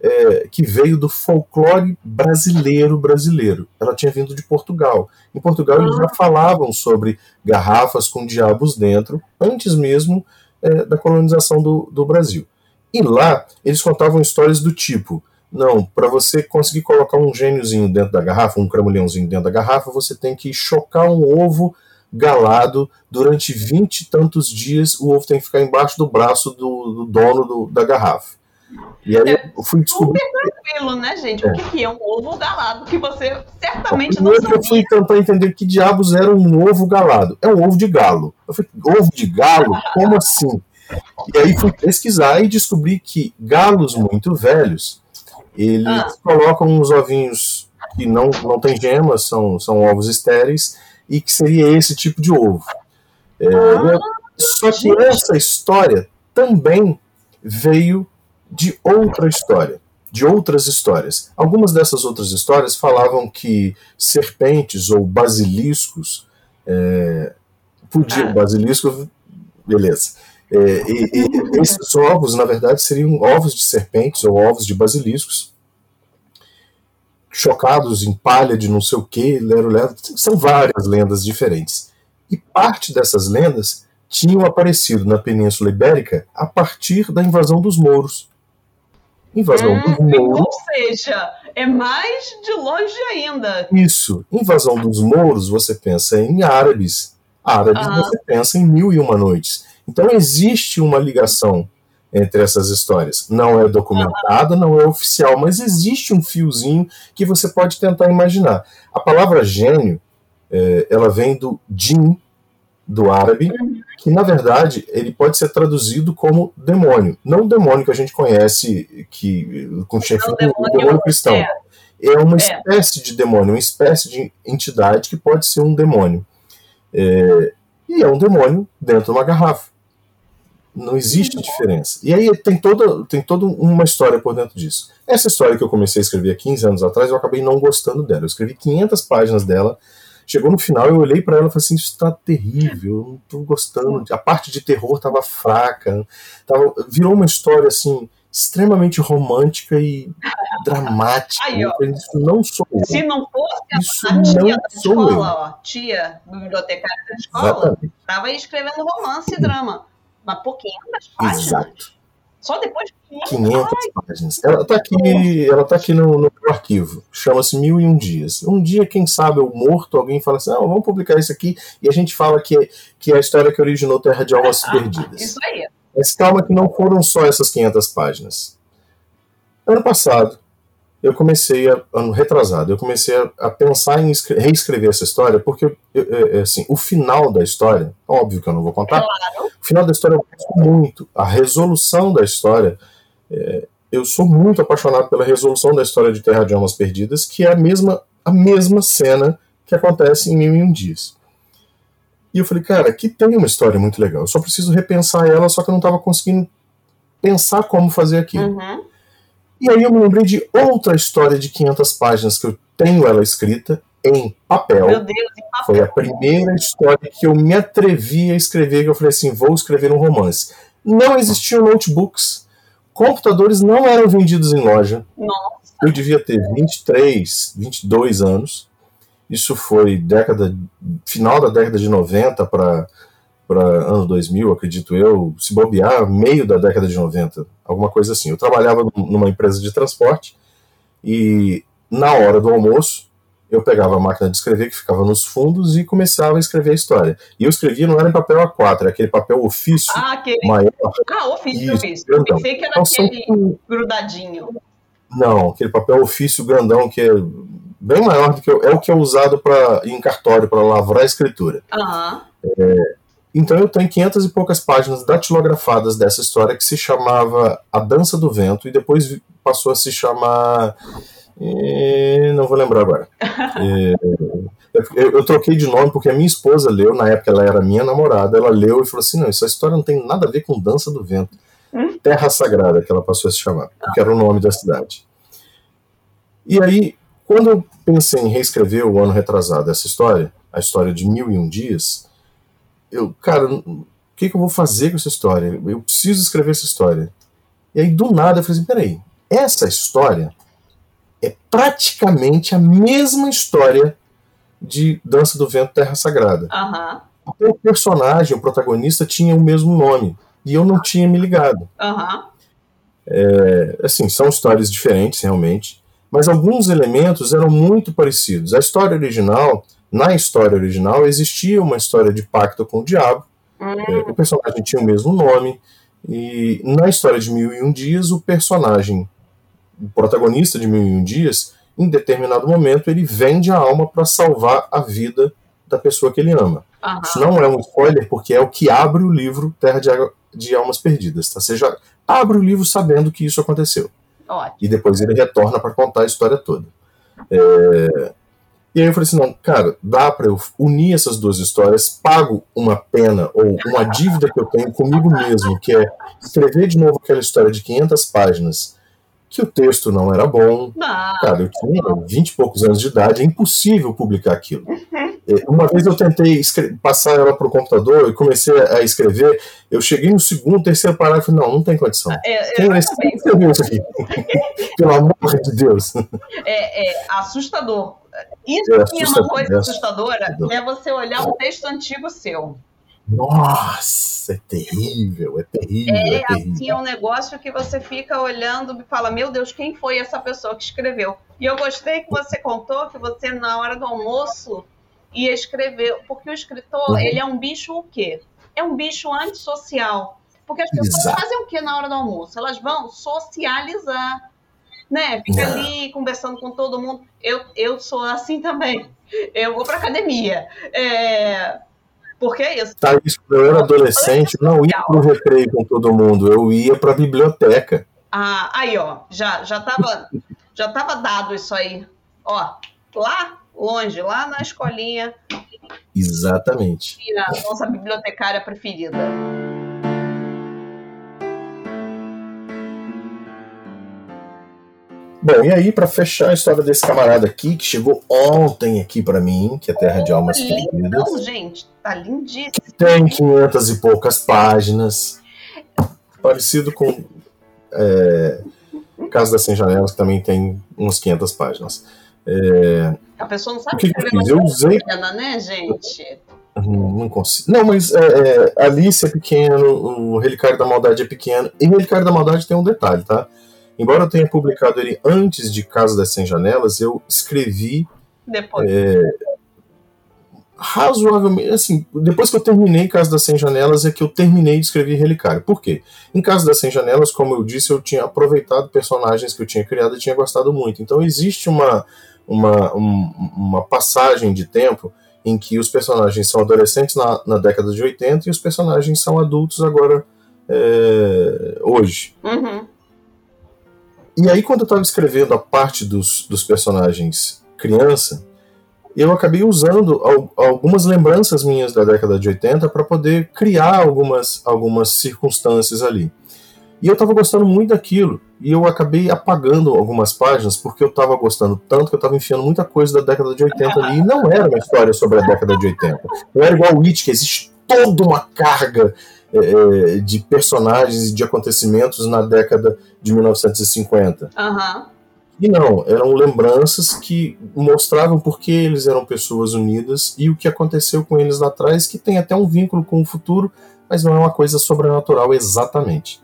é, que veio do folclore brasileiro brasileiro. Ela tinha vindo de Portugal. Em Portugal, ah. eles já falavam sobre garrafas com diabos dentro, antes mesmo é, da colonização do, do Brasil. E lá eles contavam histórias do tipo: não, para você conseguir colocar um gêniozinho dentro da garrafa, um cramulhãozinho dentro da garrafa, você tem que chocar um ovo galado durante vinte e tantos dias. O ovo tem que ficar embaixo do braço do, do dono do, da garrafa. E aí é eu fui descobrir. Super tranquilo, né, gente? É. O que é um ovo galado? Que você certamente não sabia. Eu fui tentar entender que diabos era um ovo galado. É um ovo de galo. Eu falei, ovo de galo? Como assim? E aí fui pesquisar e descobri que galos muito velhos, eles ah. colocam uns ovinhos que não, não tem gemas, são, são ovos estéreis, e que seria esse tipo de ovo. É, ah, só que essa história também veio de outra história, de outras histórias. Algumas dessas outras histórias falavam que serpentes ou basiliscos é, podiam. Ah. Basilisco, beleza. É, e, e esses ovos, na verdade, seriam ovos de serpentes ou ovos de basiliscos chocados em palha de não sei o que, lero, lero. São várias lendas diferentes. E parte dessas lendas tinham aparecido na Península Ibérica a partir da invasão dos mouros. Invasão hum, dos mouros. Ou seja, é mais de longe ainda. Isso. Invasão dos mouros, você pensa em árabes. Árabes, ah. você pensa em mil e uma noites. Então existe uma ligação entre essas histórias. Não é documentada, não é oficial, mas existe um fiozinho que você pode tentar imaginar. A palavra gênio, é, ela vem do jin, do árabe, que na verdade ele pode ser traduzido como demônio. Não o demônio que a gente conhece que com chefe o demônio, demônio cristão. É, é uma é. espécie de demônio, uma espécie de entidade que pode ser um demônio. É, e é um demônio dentro de uma garrafa. Não existe diferença. E aí tem toda, tem toda uma história por dentro disso. Essa história que eu comecei a escrever há 15 anos atrás, eu acabei não gostando dela. Eu escrevi 500 páginas dela Chegou no final, eu olhei para ela e falei assim: Isso tá terrível, eu não tô gostando. A parte de terror tava fraca, tava, virou uma história assim extremamente romântica e dramática. Aí, ó, isso não sou eu. Se não fosse isso a tia da escola, ó, tia bibliotecária da escola, Exatamente. tava escrevendo romance e drama. Mas pouquinho das páginas. Exato. Só depois de 500 páginas. Ela está aqui, ela tá aqui no, no arquivo. Chama-se Mil e Um Dias. Um dia, quem sabe, eu morto, alguém fala assim: ah, vamos publicar isso aqui. E a gente fala que, que é a história que originou Terra de Almas Perdidas. Isso aí. Mas calma que não foram só essas 500 páginas. Ano passado, eu comecei a, ano retrasado, eu comecei a, a pensar em reescrever essa história, porque eu, assim, o final da história, óbvio que eu não vou contar, claro. o final da história eu gosto muito, a resolução da história, é, eu sou muito apaixonado pela resolução da história de Terra de Almas Perdidas, que é a mesma a mesma cena que acontece em Mil e Um Dias. E eu falei, cara, aqui tem uma história muito legal. Eu só preciso repensar ela, só que eu não estava conseguindo pensar como fazer aquilo. Uhum. E aí eu me lembrei de outra história de 500 páginas que eu tenho ela escrita em papel. Meu Deus, em papel. Foi a primeira história que eu me atrevi a escrever, que eu falei assim, vou escrever um romance. Não existiam notebooks, computadores não eram vendidos em loja. Nossa. Eu devia ter 23, 22 anos. Isso foi década final da década de 90 para para anos 2000, acredito eu, se bobear, meio da década de 90, alguma coisa assim. Eu trabalhava numa empresa de transporte e na hora do almoço eu pegava a máquina de escrever que ficava nos fundos e começava a escrever a história. E eu escrevia, não era em papel A4, era aquele papel ofício ah, aquele... maior. Ah, ofício, ofício. Eu pensei que era então, aquele são... grudadinho. Não, aquele papel ofício grandão que é bem maior do que eu, é o que é usado para em cartório para lavrar a escritura. Uhum. É, então eu tenho 500 e poucas páginas datilografadas dessa história que se chamava A Dança do Vento e depois passou a se chamar é, não vou lembrar agora. É, eu, eu, troquei de nome porque a minha esposa leu, na época ela era minha namorada, ela leu e falou assim: não, essa história não tem nada a ver com Dança do Vento. Hum? Terra Sagrada, que ela passou a se chamar, porque era o nome da cidade. E aí, quando eu pensei em reescrever o ano retrasado essa história, a história de Mil e Um Dias, eu, cara, o que, que eu vou fazer com essa história? Eu preciso escrever essa história. E aí, do nada, eu falei assim: peraí, essa história é praticamente a mesma história de Dança do Vento Terra Sagrada. Uhum. O personagem, o protagonista, tinha o mesmo nome. E eu não tinha me ligado. Uhum. É, assim, são histórias diferentes, realmente. Mas alguns elementos eram muito parecidos. A história original, na história original, existia uma história de pacto com o diabo. Uhum. O personagem tinha o mesmo nome. E na história de Mil e Um Dias, o personagem o protagonista de Mil e Um Dias, em determinado momento, ele vende a alma para salvar a vida da pessoa que ele ama. Uhum. Isso não é um spoiler, porque é o que abre o livro Terra de, de Almas Perdidas. Tá? Você já abre o livro sabendo que isso aconteceu. Ótimo. E depois ele retorna para contar a história toda. É... E aí eu falei assim, não, cara, dá para eu unir essas duas histórias, pago uma pena ou uma dívida que eu tenho comigo mesmo, que é escrever de novo aquela história de 500 páginas que o texto não era bom. Não. Cara, eu tinha 20 e poucos anos de idade, é impossível publicar aquilo. Uma vez eu tentei passar ela para o computador e comecei a escrever. Eu cheguei no segundo, terceiro parágrafo, não, não tem condição. É, Quem esse isso aqui? Pelo amor de Deus. É, é assustador. Isso é, que é uma coisa assustadora, é você olhar um texto antigo seu. Nossa, é terrível, é terrível. É, é terrível. assim, é um negócio que você fica olhando e fala: Meu Deus, quem foi essa pessoa que escreveu? E eu gostei que você contou que você, na hora do almoço, ia escrever. Porque o escritor, uhum. ele é um bicho o quê? É um bicho antissocial. Porque as pessoas Exato. fazem o quê na hora do almoço? Elas vão socializar. Né? Fica Não. ali conversando com todo mundo. Eu, eu sou assim também. Eu vou para academia. É, por que isso? Tá, isso, eu era adolescente, não ia pro recreio com todo mundo, eu ia pra biblioteca. Ah, aí, ó, já, já, tava, já tava dado isso aí. Ó, lá longe, lá na escolinha. Exatamente. A nossa bibliotecária preferida. Bom, e aí, para fechar a história desse camarada aqui, que chegou ontem aqui para mim, que é Terra de Almas Perdidas. Não, gente, tá lindíssimo. Tem 500 e poucas páginas. Parecido com é, Casa das Sem Janelas, que também tem uns 500 páginas. É, a pessoa não sabe o que, que eu fiz? Eu usei. Pequena, né, gente? Não, não consigo. Não, mas é, é, Alice é pequeno, o Relicário da Maldade é pequeno. E o Relicário da Maldade tem um detalhe, tá? Embora eu tenha publicado ele antes de Casa das Sem Janelas, eu escrevi. Depois. É, razoavelmente. Assim, depois que eu terminei Casa das Sem Janelas, é que eu terminei de escrever Relicário. Por quê? Em Casa das Sem Janelas, como eu disse, eu tinha aproveitado personagens que eu tinha criado e tinha gostado muito. Então existe uma, uma, uma passagem de tempo em que os personagens são adolescentes na, na década de 80 e os personagens são adultos agora. É, hoje. Uhum. E aí, quando eu estava escrevendo a parte dos, dos personagens criança, eu acabei usando algumas lembranças minhas da década de 80 para poder criar algumas, algumas circunstâncias ali. E eu estava gostando muito daquilo. E eu acabei apagando algumas páginas porque eu estava gostando tanto que eu estava enfiando muita coisa da década de 80 ali. E não era uma história sobre a década de 80. Não era igual o It, que existe toda uma carga é, de personagens e de acontecimentos na década de 1950. Uhum. E não, eram lembranças que mostravam por que eles eram pessoas unidas e o que aconteceu com eles lá atrás, que tem até um vínculo com o futuro, mas não é uma coisa sobrenatural exatamente.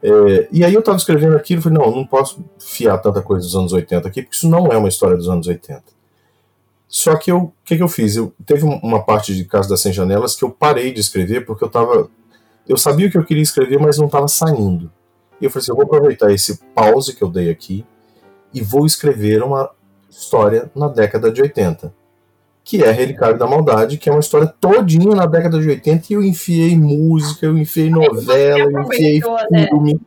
É, e aí eu estava escrevendo aquilo e falei, não, não posso fiar tanta coisa dos anos 80 aqui, porque isso não é uma história dos anos 80. Só que eu, o que, que eu fiz? Eu teve uma parte de Casa das Sem Janelas que eu parei de escrever porque eu estava, eu sabia o que eu queria escrever, mas não estava saindo. E eu falei assim, eu vou aproveitar esse pause que eu dei aqui e vou escrever uma história na década de 80 que é Relicário da Maldade, que é uma história todinha na década de 80 e eu enfiei música, eu enfiei novela, eu enfiei né? filme. Né?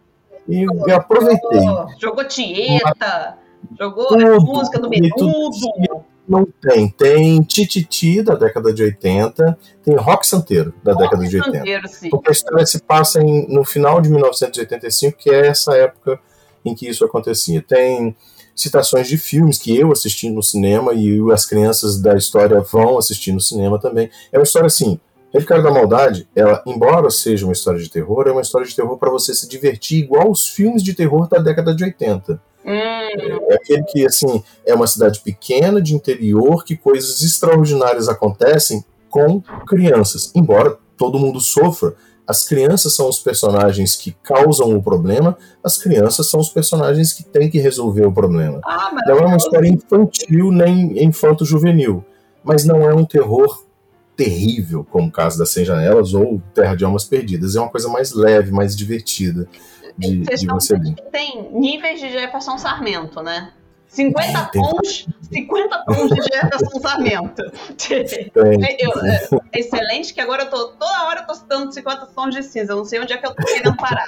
E eu aproveitei. Jogou Tieta, jogou tudo, música do Menudo. Não tem. Tem Tititi da década de 80, tem Rock Santeiro da rock década de 80. Santeiro, sim. Porque a história se passa em, no final de 1985, que é essa época em que isso acontecia. Tem citações de filmes que eu assisti no cinema e as crianças da história vão assistir no cinema também. É uma história assim. Ricardo da Maldade, ela, embora seja uma história de terror, é uma história de terror para você se divertir, igual os filmes de terror da década de 80. Hum. É aquele que, assim, é uma cidade pequena, de interior, que coisas extraordinárias acontecem com crianças. Embora todo mundo sofra, as crianças são os personagens que causam o problema, as crianças são os personagens que têm que resolver o problema. Ah, não é uma história infantil nem infanto-juvenil, mas não é um terror terrível, como o caso das Sem Janelas ou Terra de Almas Perdidas. É uma coisa mais leve, mais divertida de, de você ver. Tem níveis de Jefferson Sarmento, né? 50 tons, 50 tons de Jefferson Sarmento. Eu, é, excelente, que agora eu tô, toda hora eu tô citando 50 tons de cinza, eu não sei onde é que eu tô querendo parar.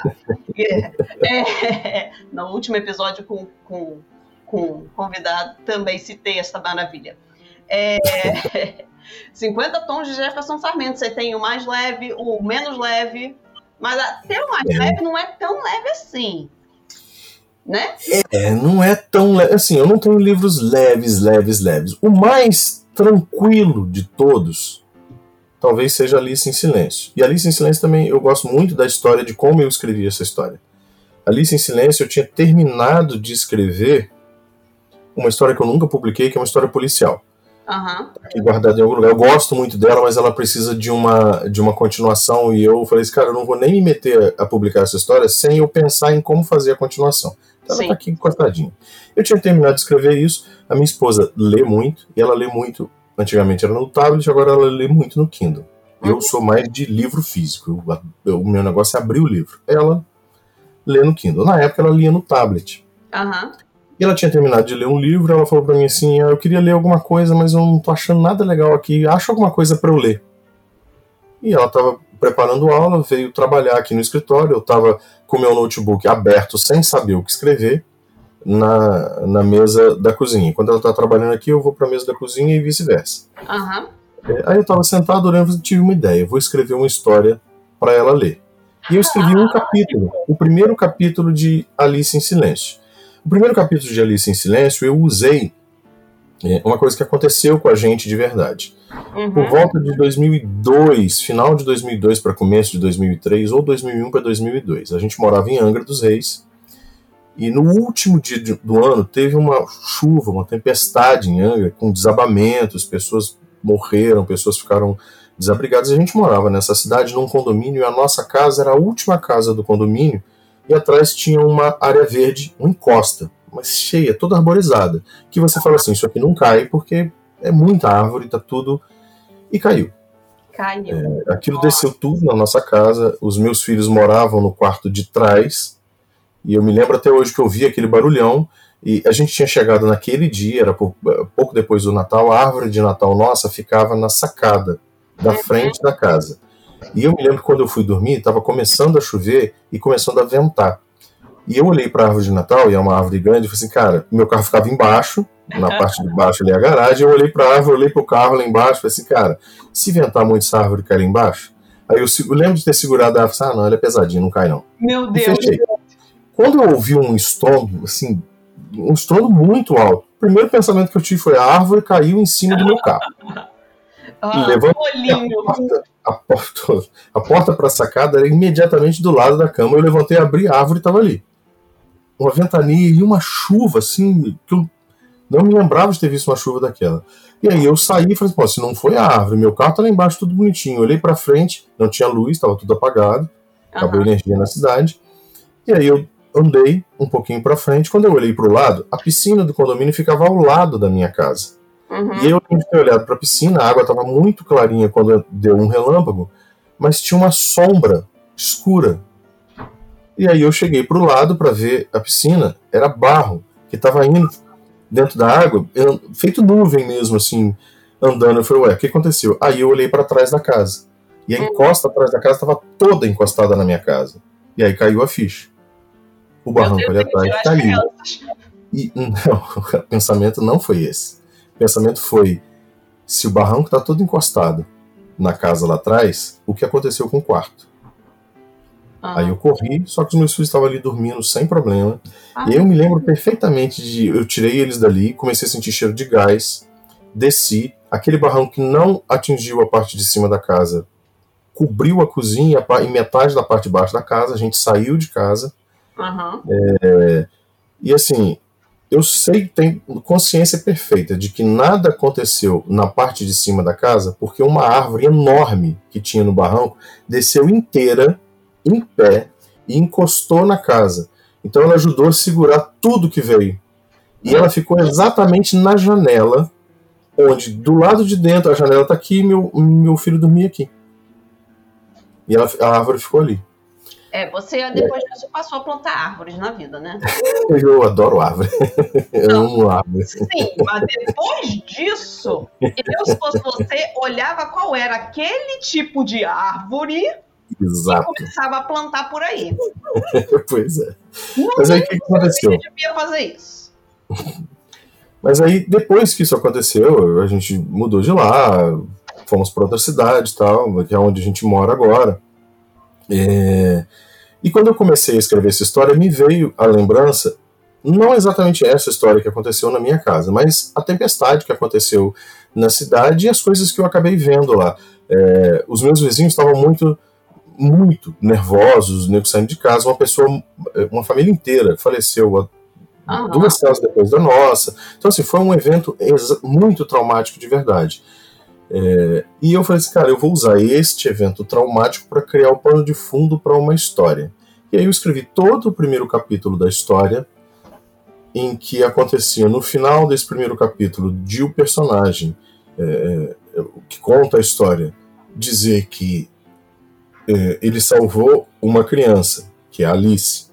É, é, no último episódio com, com, com convidado, também citei essa maravilha. É, 50 tons de Jefferson Sarmento, você tem o mais leve, o menos leve, mas até o mais é. leve não é tão leve assim né? É, não é tão leve. Assim, eu não tenho livros leves, leves, leves. O mais tranquilo de todos talvez seja Alice em Silêncio. E Alice em Silêncio também eu gosto muito da história de como eu escrevi essa história. Alice em Silêncio eu tinha terminado de escrever uma história que eu nunca publiquei, que é uma história policial. Uhum. Aqui guardada em algum lugar. Eu gosto muito dela, mas ela precisa de uma, de uma continuação. E eu falei assim, cara, eu não vou nem me meter a publicar essa história sem eu pensar em como fazer a continuação. Então ela tá aqui encostadinha. Eu tinha terminado de escrever isso, a minha esposa lê muito, e ela lê muito, antigamente era no tablet, agora ela lê muito no Kindle. Eu uhum. sou mais de livro físico, o meu negócio é abrir o livro. Ela lê no Kindle. Na época ela lia no tablet. Uhum. E ela tinha terminado de ler um livro, ela falou para mim assim: ah, eu queria ler alguma coisa, mas eu não tô achando nada legal aqui, acho alguma coisa para eu ler. E ela estava preparando aula, veio trabalhar aqui no escritório, eu estava com meu notebook aberto, sem saber o que escrever, na, na mesa da cozinha. Quando ela está trabalhando aqui, eu vou para a mesa da cozinha e vice-versa. Uhum. Aí eu estava sentado olhando e tive uma ideia, vou escrever uma história para ela ler. E eu escrevi um capítulo, o primeiro capítulo de Alice em Silêncio. O primeiro capítulo de Alice em Silêncio eu usei é, uma coisa que aconteceu com a gente de verdade. Uhum. Por volta de 2002, final de 2002 para começo de 2003, ou 2001 para 2002, a gente morava em Angra dos Reis. E no último dia do ano teve uma chuva, uma tempestade em Angra, com desabamentos, pessoas morreram, pessoas ficaram desabrigadas. A gente morava nessa cidade, num condomínio, e a nossa casa era a última casa do condomínio, e atrás tinha uma área verde, uma encosta, mas cheia, toda arborizada, que você fala assim, isso aqui não cai porque é muita árvore, tá tudo e caiu. Caiu. É, aquilo nossa. desceu tudo na nossa casa. Os meus filhos moravam no quarto de trás e eu me lembro até hoje que eu vi aquele barulhão. E a gente tinha chegado naquele dia, era pouco depois do Natal, a árvore de Natal nossa ficava na sacada da uhum. frente da casa. E eu me lembro que quando eu fui dormir, estava começando a chover e começando a ventar. E eu olhei para a árvore de Natal, e é uma árvore grande, e falei assim, cara, meu carro ficava embaixo na parte de baixo ali a garagem, eu olhei para a árvore, olhei para o carro lá embaixo, falei assim, cara, se ventar muito essa árvore cair embaixo, aí eu, eu, lembro de ter segurado a árvore, ah, não, ela é pesadinha, não cai não. Meu Deus. fechei. Quando eu ouvi um estrondo, assim, um estrondo muito alto, o primeiro pensamento que eu tive foi a árvore caiu em cima do meu carro. Ah, levantei a porta, a porta, a porta para a sacada era imediatamente do lado da cama. Eu levantei, abri a árvore e estava ali. Uma ventania e uma chuva, assim, que eu não me lembrava de ter visto uma chuva daquela. E aí eu saí e falei, pô, se não foi a árvore, meu carro tá lá embaixo tudo bonitinho. Eu olhei para frente, não tinha luz, estava tudo apagado, acabou a energia na cidade. E aí eu andei um pouquinho para frente. Quando eu olhei para o lado, a piscina do condomínio ficava ao lado da minha casa. Uhum. E eu tinha olhado para a piscina, a água estava muito clarinha quando deu um relâmpago, mas tinha uma sombra escura. E aí eu cheguei para o lado para ver a piscina, era barro que estava indo dentro da água, feito nuvem mesmo, assim, andando. Eu falei, ué, o que aconteceu? Aí eu olhei para trás da casa. E a uhum. encosta atrás da casa estava toda encostada na minha casa. E aí caiu a ficha. O barranco ali atrás caiu. E não, o pensamento não foi esse pensamento foi: se o barranco está todo encostado na casa lá atrás, o que aconteceu com o quarto? Ah. Aí eu corri, só que os meus filhos estavam ali dormindo sem problema. Ah. E eu me lembro perfeitamente de. Eu tirei eles dali, comecei a sentir cheiro de gás, desci. Aquele barranco que não atingiu a parte de cima da casa cobriu a cozinha e metade da parte de baixo da casa. A gente saiu de casa. Uhum. É, e assim, eu sei, tenho consciência perfeita de que nada aconteceu na parte de cima da casa, porque uma árvore enorme que tinha no barranco desceu inteira, em pé, e encostou na casa. Então ela ajudou a segurar tudo que veio. E ela ficou exatamente na janela, onde do lado de dentro a janela está aqui meu, meu filho dormia aqui. E ela, a árvore ficou ali. É, você depois disso passou a plantar árvores na vida, né? Eu adoro árvore. Eu amo árvore. Sim, mas depois disso, eu, se fosse você, olhava qual era aquele tipo de árvore Exato. e começava a plantar por aí. pois é. Não mas aí o que, que aconteceu? Você devia fazer isso. Mas aí, depois que isso aconteceu, a gente mudou de lá, fomos para outra cidade e tal, que é onde a gente mora agora. É... E quando eu comecei a escrever essa história, me veio a lembrança, não exatamente essa história que aconteceu na minha casa, mas a tempestade que aconteceu na cidade e as coisas que eu acabei vendo lá. É... os meus vizinhos estavam muito, muito nervosos, nego saindo de casa, uma pessoa, uma família inteira faleceu duas celas depois da nossa. Então, assim, foi um evento muito traumático de verdade. É, e eu falei assim, cara, eu vou usar este evento traumático para criar o pano de fundo para uma história. E aí eu escrevi todo o primeiro capítulo da história, em que acontecia no final desse primeiro capítulo de o personagem é, é que conta a história dizer que é, ele salvou uma criança, que é Alice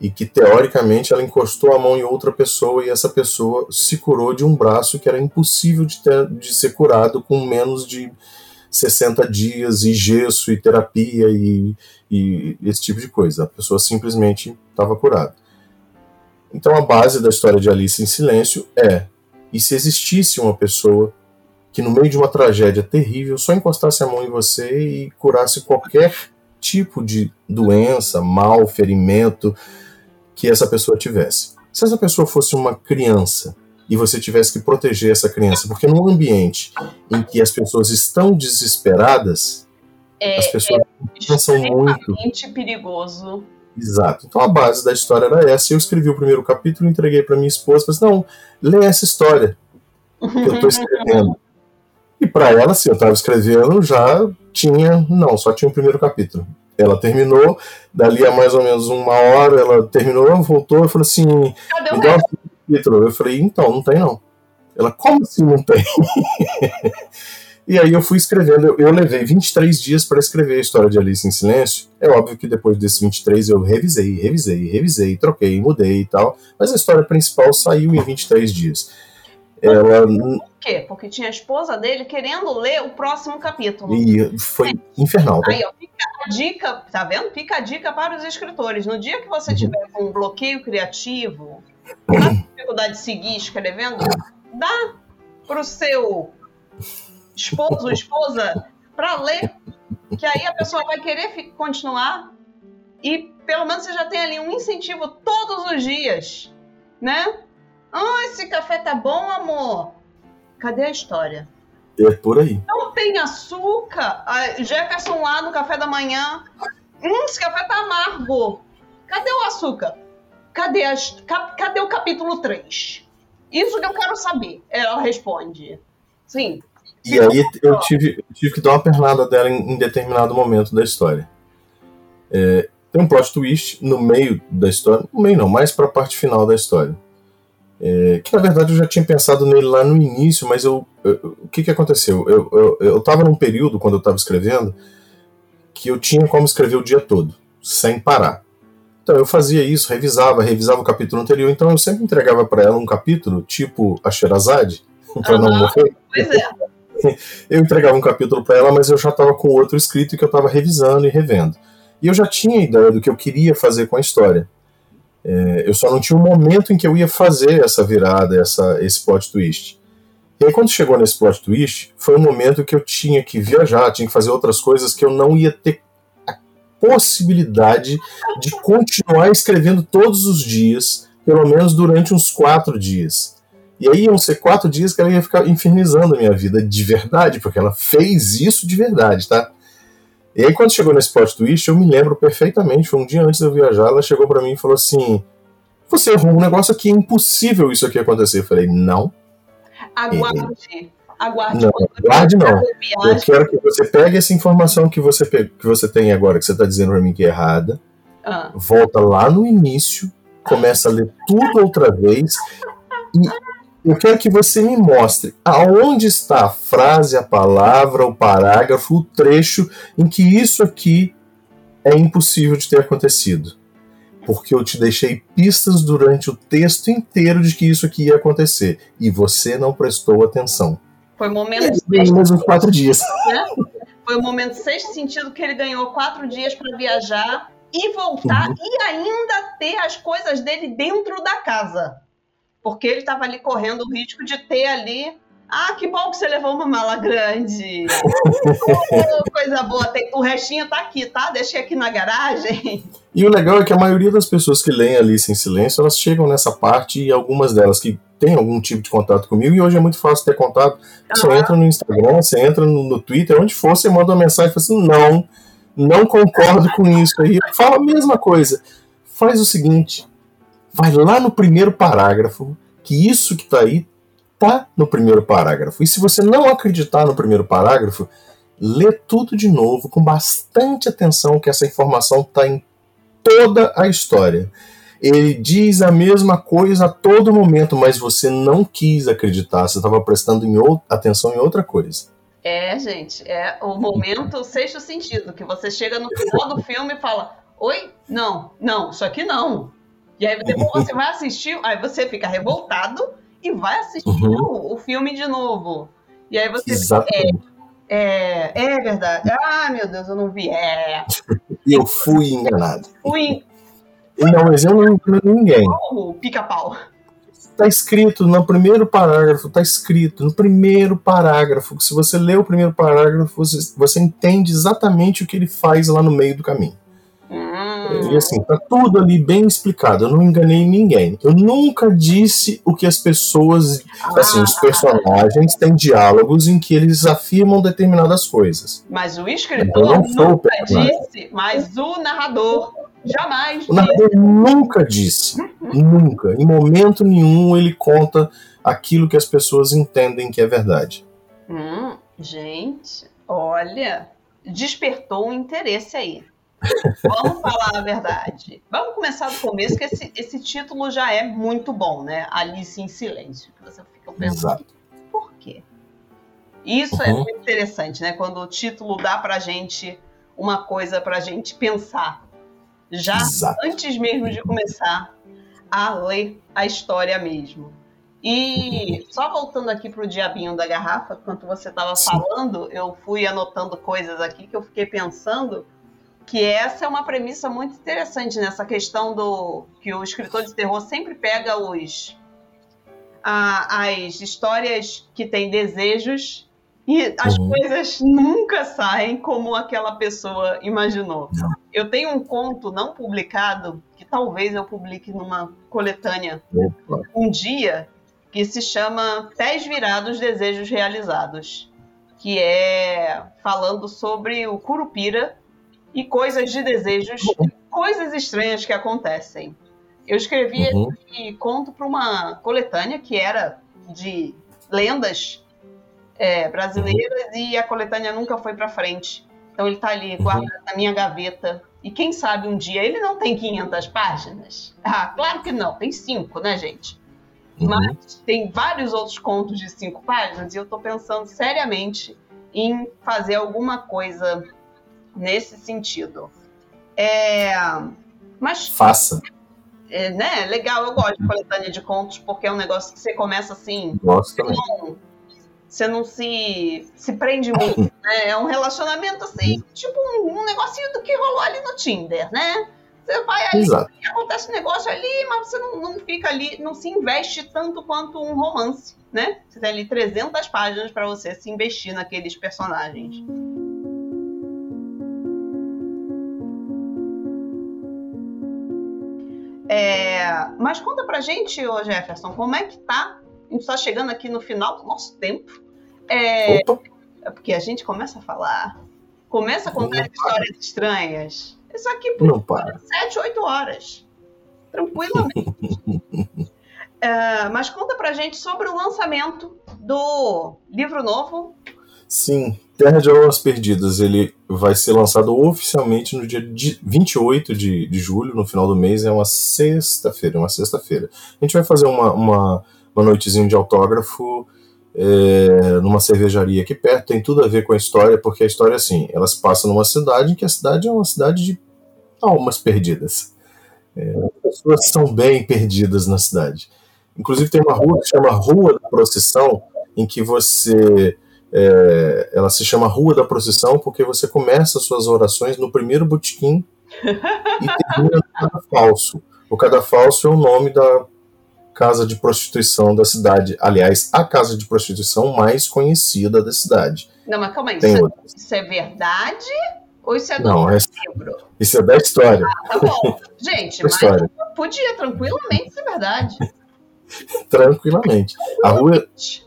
e que teoricamente ela encostou a mão em outra pessoa e essa pessoa se curou de um braço que era impossível de, ter, de ser curado com menos de 60 dias e gesso e terapia e, e esse tipo de coisa. A pessoa simplesmente estava curada. Então a base da história de Alice em Silêncio é: e se existisse uma pessoa que no meio de uma tragédia terrível só encostasse a mão em você e curasse qualquer tipo de doença, mal, ferimento, que essa pessoa tivesse. Se essa pessoa fosse uma criança e você tivesse que proteger essa criança, porque num ambiente em que as pessoas estão desesperadas, é, as pessoas é pensam muito. perigoso. Exato. Então a base da história era essa. Eu escrevi o primeiro capítulo, entreguei para minha esposa, falei assim, não, lê essa história que eu estou escrevendo. e para ela, se eu estava escrevendo, já tinha, não, só tinha o primeiro capítulo. Ela terminou, dali a mais ou menos uma hora, ela terminou, voltou e falou assim: Cadê o capítulo. Eu falei: então, não tem não. Ela, como assim não tem? e aí eu fui escrevendo, eu, eu levei 23 dias para escrever a história de Alice em Silêncio. É óbvio que depois desses 23 eu revisei, revisei, revisei, troquei, mudei e tal, mas a história principal saiu em 23 dias. Ela... Por quê? Porque tinha a esposa dele querendo ler o próximo capítulo. E foi infernal. Tá? Aí, ó, fica a dica, tá vendo? Fica a dica para os escritores. No dia que você uhum. tiver com um bloqueio criativo, dificuldade de seguir escrevendo, dá pro seu esposo ou esposa para ler, que aí a pessoa vai querer continuar e pelo menos você já tem ali um incentivo todos os dias, né? Ah, esse café tá bom, amor. Cadê a história? É por aí. Não tem açúcar. A Jefferson lá no café da manhã. Hum, esse café tá amargo. Cadê o açúcar? Cadê, as, cadê o capítulo 3? Isso que eu quero saber. Ela responde. Sim. E aí eu tive, tive que dar uma pernada dela em, em determinado momento da história. É, tem um plot twist no meio da história. No meio não, mais pra parte final da história é, que na verdade eu já tinha pensado nele lá no início, mas eu, eu o que, que aconteceu? Eu, eu, eu tava num período, quando eu estava escrevendo, que eu tinha como escrever o dia todo, sem parar. Então eu fazia isso, revisava, revisava o capítulo anterior, então eu sempre entregava para ela um capítulo, tipo a Sherazade, para uhum, não morrer. Pois é. Eu entregava um capítulo para ela, mas eu já estava com outro escrito que eu estava revisando e revendo. E eu já tinha ideia do que eu queria fazer com a história. É, eu só não tinha um momento em que eu ia fazer essa virada, essa, esse plot twist. E aí, quando chegou nesse plot twist, foi um momento que eu tinha que viajar, tinha que fazer outras coisas que eu não ia ter a possibilidade de continuar escrevendo todos os dias, pelo menos durante uns quatro dias. E aí iam ser quatro dias que ela ia ficar infernizando a minha vida de verdade, porque ela fez isso de verdade, tá? E aí, quando chegou nesse plot twist, eu me lembro perfeitamente, foi um dia antes de eu viajar, ela chegou para mim e falou assim: Você errou um negócio aqui, é impossível isso aqui acontecer. Eu falei: Não. Aguarde. Aguarde. Não, aguarde não. Eu quero que você pegue essa informação que você, que você tem agora, que você está dizendo para mim que é errada, ah. volta lá no início, começa a ler tudo outra vez e eu quero que você me mostre aonde está a frase, a palavra, o parágrafo, o trecho em que isso aqui é impossível de ter acontecido. Porque eu te deixei pistas durante o texto inteiro de que isso aqui ia acontecer. E você não prestou atenção. Foi o momento. E mesmo quatro dias. Né? Foi o momento sexto sentido que ele ganhou quatro dias para viajar e voltar uhum. e ainda ter as coisas dele dentro da casa porque ele estava ali correndo o risco de ter ali. Ah, que bom que você levou uma mala grande. oh, coisa boa. Tem, o restinho tá aqui, tá? Deixei aqui na garagem. E o legal é que a maioria das pessoas que leem Alice em Silêncio, elas chegam nessa parte e algumas delas que têm algum tipo de contato comigo, e hoje é muito fácil ter contato. Você entra no Instagram, você entra no, no Twitter, onde for, você manda uma mensagem e fala assim: não, não concordo com isso. Aí fala a mesma coisa. Faz o seguinte: vai lá no primeiro parágrafo, que isso que está aí tá no primeiro parágrafo. E se você não acreditar no primeiro parágrafo, lê tudo de novo com bastante atenção que essa informação está em toda a história. Ele diz a mesma coisa a todo momento, mas você não quis acreditar, você estava prestando em atenção em outra coisa. É, gente, é o momento sexto sentido, que você chega no final do filme e fala: Oi? Não, não, isso aqui não. E aí depois você vai assistir, aí você fica revoltado e vai assistir uhum. o, filme de novo. E aí você Exatamente. É, é, é verdade. Ah, meu Deus, eu não vi. É. E eu fui enganado. Fui. Não, mas eu não engano ninguém. Pica-pau. Está escrito no primeiro parágrafo, está escrito no primeiro parágrafo. Se você lê o primeiro parágrafo, você, você entende exatamente o que ele faz lá no meio do caminho. Hum. E assim, tá tudo ali bem explicado. Eu não enganei ninguém. Eu nunca disse o que as pessoas. Ah. Assim, os personagens têm diálogos em que eles afirmam determinadas coisas. Mas o escritor nunca disse, mas o narrador jamais O narrador nunca disse. Nunca. Em momento nenhum ele conta aquilo que as pessoas entendem que é verdade. Hum, gente, olha, despertou um interesse aí. Vamos falar a verdade. Vamos começar do começo, que esse, esse título já é muito bom, né? Alice em Silêncio. Você fica pensando, Exato. por quê? Isso é uhum. é muito interessante, né? Quando o título dá pra gente uma coisa pra gente pensar. Já Exato. antes mesmo de começar a ler a história mesmo. E só voltando aqui pro diabinho da garrafa, enquanto você estava falando, eu fui anotando coisas aqui que eu fiquei pensando que essa é uma premissa muito interessante nessa questão do que o escritor de terror sempre pega os a, as histórias que têm desejos e as uhum. coisas nunca saem como aquela pessoa imaginou. Não. Eu tenho um conto não publicado, que talvez eu publique numa coletânea Opa. um dia, que se chama Pés Virados, Desejos Realizados, que é falando sobre o Curupira e coisas de desejos, uhum. coisas estranhas que acontecem. Eu escrevi uhum. esse conto para uma coletânea que era de lendas é, brasileiras uhum. e a coletânea nunca foi para frente. Então ele está ali uhum. guardado na minha gaveta. E quem sabe um dia ele não tem 500 páginas? Ah, claro que não, tem cinco, né, gente? Uhum. Mas tem vários outros contos de cinco páginas e eu estou pensando seriamente em fazer alguma coisa nesse sentido. É, mas faça é, né, legal, eu gosto de coletânea de contos, porque é um negócio que você começa assim. Gosto. Não, você não se, se prende muito, né? É um relacionamento assim, tipo um, um, negocinho do que rolou ali no Tinder, né? Você vai ali, Exato. acontece um negócio ali, mas você não, não fica ali, não se investe tanto quanto um romance, né? Você tem ali 300 páginas para você se investir naqueles personagens. É, mas conta pra gente, ô Jefferson, como é que tá? A gente está chegando aqui no final do nosso tempo. É, é, porque a gente começa a falar, começa a contar histórias estranhas. Isso aqui por Não para. 7, 8 horas. Tranquilamente. é, mas conta pra gente sobre o lançamento do livro novo. Sim, Terra de Almas Perdidas, ele vai ser lançado oficialmente no dia 28 de, de julho, no final do mês, é uma sexta-feira, uma sexta-feira. A gente vai fazer uma, uma, uma noitezinha de autógrafo é, numa cervejaria aqui perto, tem tudo a ver com a história, porque a história, assim, elas passam numa cidade que a cidade é uma cidade de almas perdidas. É, as pessoas são bem perdidas na cidade. Inclusive tem uma rua que chama Rua da Procissão, em que você é, ela se chama Rua da Procissão porque você começa suas orações no primeiro botequim e termina no cadafalso. O cadafalso é o nome da casa de prostituição da cidade. Aliás, a casa de prostituição mais conhecida da cidade. Não, mas calma aí, isso, é, isso, é, verdade ou isso é do Não, é, livro? Isso é da história. Ah, tá bom. Gente, mas podia tranquilamente ser verdade. tranquilamente. A rua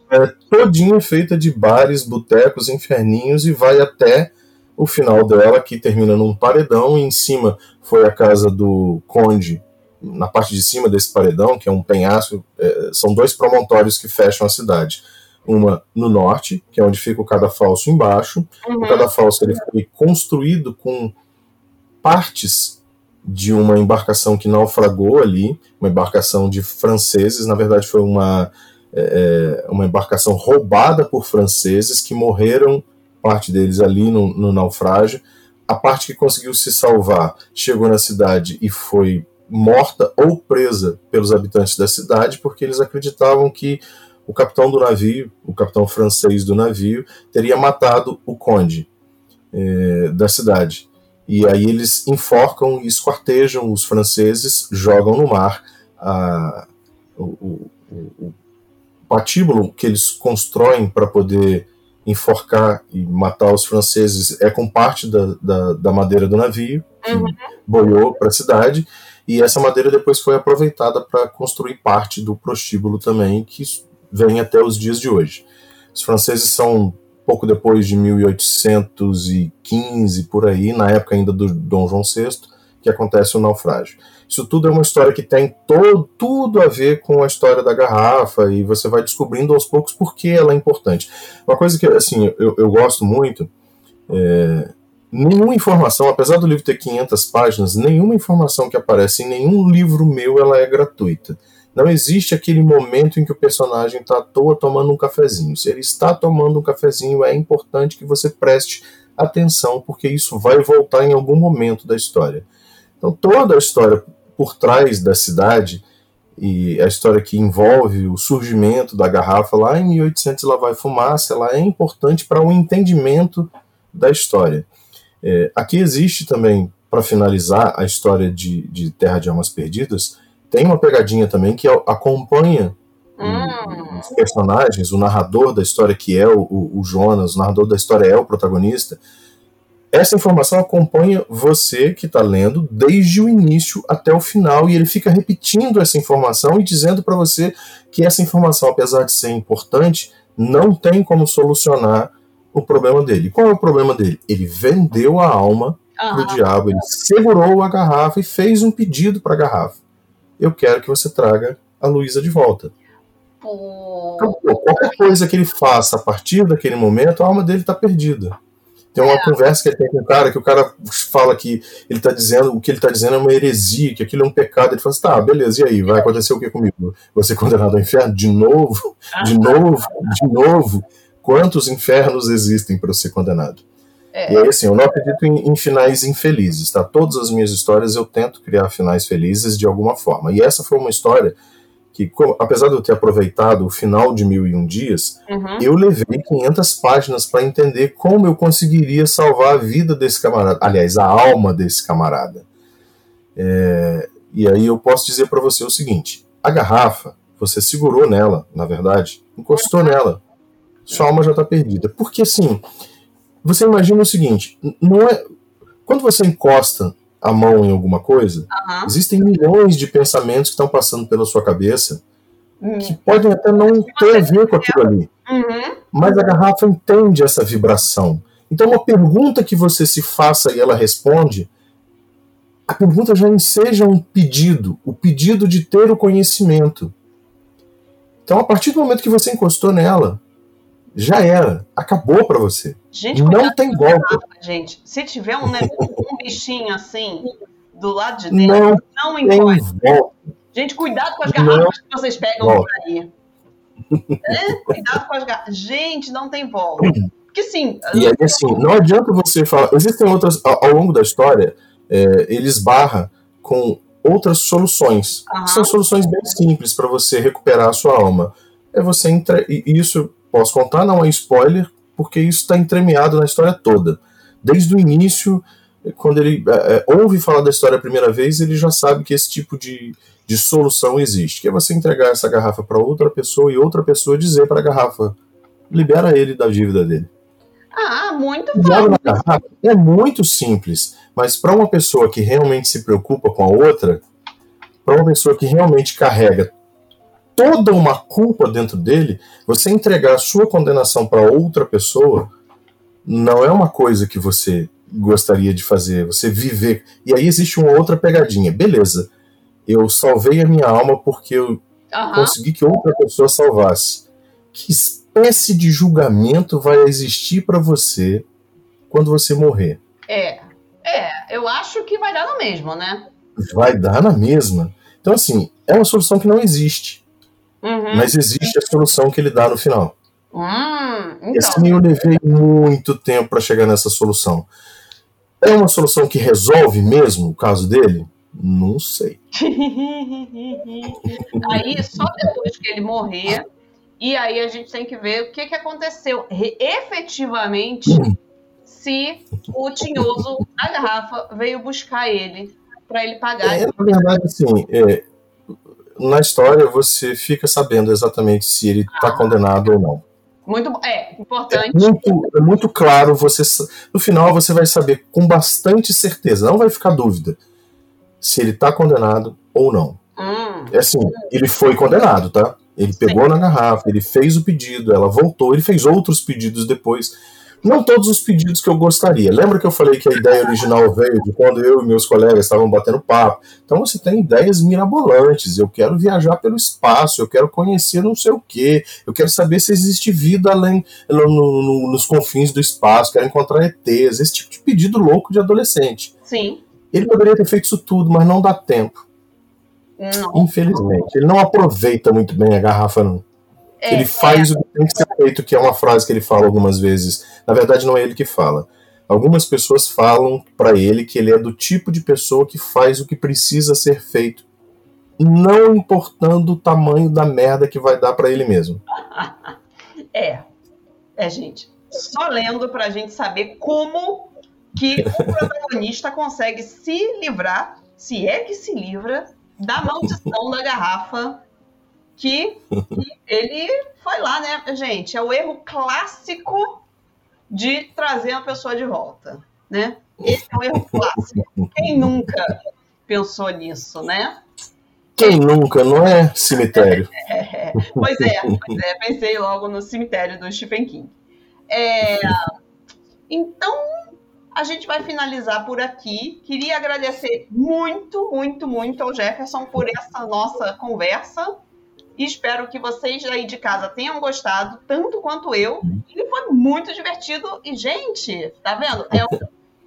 é todinha feita de bares, botecos, inferninhos e vai até o final dela, que termina num paredão, e em cima foi a casa do conde, na parte de cima desse paredão, que é um penhasco, é, são dois promontórios que fecham a cidade. Uma no norte, que é onde fica o cadafalso embaixo. Uhum. O cadafalso ele foi construído com partes de uma embarcação que naufragou ali, uma embarcação de franceses, na verdade foi uma, é, é, uma embarcação roubada por franceses que morreram, parte deles ali no, no naufrágio. A parte que conseguiu se salvar chegou na cidade e foi morta ou presa pelos habitantes da cidade, porque eles acreditavam que o capitão do navio, o capitão francês do navio, teria matado o conde é, da cidade. E aí eles enforcam e esquartejam os franceses, jogam no mar a, o, o, o patíbulo que eles constroem para poder enforcar e matar os franceses é com parte da, da, da madeira do navio, que uhum. boiou para a cidade, e essa madeira depois foi aproveitada para construir parte do prostíbulo também, que vem até os dias de hoje. Os franceses são pouco depois de 1815, por aí, na época ainda do Dom João VI, que acontece o naufrágio. Isso tudo é uma história que tem todo, tudo a ver com a história da garrafa e você vai descobrindo aos poucos por que ela é importante. Uma coisa que assim eu, eu gosto muito é, nenhuma informação, apesar do livro ter 500 páginas, nenhuma informação que aparece em nenhum livro meu ela é gratuita. Não existe aquele momento em que o personagem está à toa tomando um cafezinho. Se ele está tomando um cafezinho, é importante que você preste atenção, porque isso vai voltar em algum momento da história. Então, toda a história por trás da cidade e a história que envolve o surgimento da garrafa lá em 1800 lá vai fumaça, ela é importante para o um entendimento da história. É, aqui existe também, para finalizar a história de, de Terra de Almas Perdidas, tem uma pegadinha também que acompanha hum. dos personagens, o narrador da história que é o, o, Jonas, o narrador da história é o protagonista, essa informação acompanha você que está lendo desde o início até o final e ele fica repetindo essa informação e dizendo para você que essa informação, apesar de ser importante, não tem como solucionar o problema dele. Qual é o problema dele? Ele vendeu a alma uhum. pro diabo, ele segurou a garrafa e fez um pedido para a garrafa. Eu quero que você traga a Luísa de volta. Então, qualquer coisa que ele faça a partir daquele momento, a alma dele está perdida. Tem uma é. conversa que ele tem com o cara, que o cara fala que ele está dizendo, o que ele está dizendo é uma heresia, que aquilo é um pecado. Ele fala assim, tá, beleza, e aí? Vai acontecer o que comigo? Você condenado ao inferno? De novo? De novo? De novo? Quantos infernos existem para ser condenado? É. E aí, assim, eu não acredito em, em, finais infelizes, tá? Todas as minhas histórias eu tento criar finais felizes de alguma forma. E essa foi uma história que, apesar de eu ter aproveitado o final de Mil e Um Dias, uhum. eu levei 500 páginas para entender como eu conseguiria salvar a vida desse camarada, aliás, a alma desse camarada. É, e aí eu posso dizer para você o seguinte: a garrafa, você segurou nela, na verdade, encostou nela, sua alma já está perdida. Porque assim, você imagina o seguinte: não é quando você encosta a mão em alguma coisa, uhum. existem milhões de pensamentos que estão passando pela sua cabeça uhum. que podem até não ter a ver com aquilo ali. Uhum. Mas a garrafa entende essa vibração. Então, uma pergunta que você se faça e ela responde, a pergunta já enseja um pedido, o pedido de ter o conhecimento. Então, a partir do momento que você encostou nela, já era, acabou para você. Gente, não tem golpe. gente, se tiver um, né, um bichinho assim do lado de dentro, não, não encosta. Gente, cuidado com as garrafas não que vocês pegam volta. por aí. É, cuidado com as garrafas. Gente, não tem volta. Porque sim. E aí, assim, não adianta você falar. Existem outras. Ao, longo da história, é, eles barra com outras soluções. Uhum. São soluções bem simples para você recuperar a sua alma. É você entrar. E isso posso contar, não é spoiler, porque isso está entremeado na história toda. Desde o início, quando ele é, é, ouve falar da história a primeira vez, ele já sabe que esse tipo de, de solução existe, que é você entregar essa garrafa para outra pessoa e outra pessoa dizer para a garrafa, libera ele da dívida dele. Ah, muito bom. Garrafa é muito simples, mas para uma pessoa que realmente se preocupa com a outra, para uma pessoa que realmente carrega toda uma culpa dentro dele, você entregar a sua condenação para outra pessoa não é uma coisa que você gostaria de fazer, você viver. E aí existe uma outra pegadinha. Beleza, eu salvei a minha alma porque eu uhum. consegui que outra pessoa salvasse. Que espécie de julgamento vai existir para você quando você morrer? É, é, eu acho que vai dar na mesma, né? Vai dar na mesma. Então, assim, é uma solução que não existe. Uhum. Mas existe a solução que ele dá no final. Hum, então. E assim eu levei muito tempo para chegar nessa solução. É uma solução que resolve mesmo o caso dele? Não sei. aí, só depois que ele morrer, e aí a gente tem que ver o que, que aconteceu efetivamente hum. se o tinhoso da garrafa veio buscar ele para ele pagar. É, na verdade, assim, é, na história você fica sabendo exatamente se ele está ah. condenado ou não. Muito é importante. É muito, é muito claro. Você no final você vai saber com bastante certeza, não vai ficar dúvida se ele está condenado ou não. Hum. É assim, ele foi condenado, tá? Ele pegou Sim. na garrafa, ele fez o pedido, ela voltou, ele fez outros pedidos depois. Não todos os pedidos que eu gostaria. Lembra que eu falei que a ideia original veio de quando eu e meus colegas estavam batendo papo? Então você tem ideias mirabolantes. Eu quero viajar pelo espaço, eu quero conhecer não sei o quê, eu quero saber se existe vida além no, no, nos confins do espaço, quero encontrar ETs, esse tipo de pedido louco de adolescente. Sim. Ele poderia ter feito isso tudo, mas não dá tempo. Não. Infelizmente. Ele não aproveita muito bem a garrafa, não. É, ele faz é. o que tem que ser feito, que é uma frase que ele fala algumas vezes. Na verdade, não é ele que fala. Algumas pessoas falam para ele que ele é do tipo de pessoa que faz o que precisa ser feito, não importando o tamanho da merda que vai dar para ele mesmo. É, é gente. Só lendo para a gente saber como que o protagonista consegue se livrar, se é que se livra, da maldição da garrafa que, ele foi lá, né, gente? É o erro clássico de trazer a pessoa de volta, né? Esse é o erro clássico. Quem nunca pensou nisso, né? Quem nunca, não é cemitério? É, pois é, pois é, pensei logo no cemitério do Stephen King. É, então, a gente vai finalizar por aqui. Queria agradecer muito, muito, muito ao Jefferson por essa nossa conversa. Espero que vocês aí de casa tenham gostado, tanto quanto eu. E foi muito divertido. E, gente, tá vendo? É um,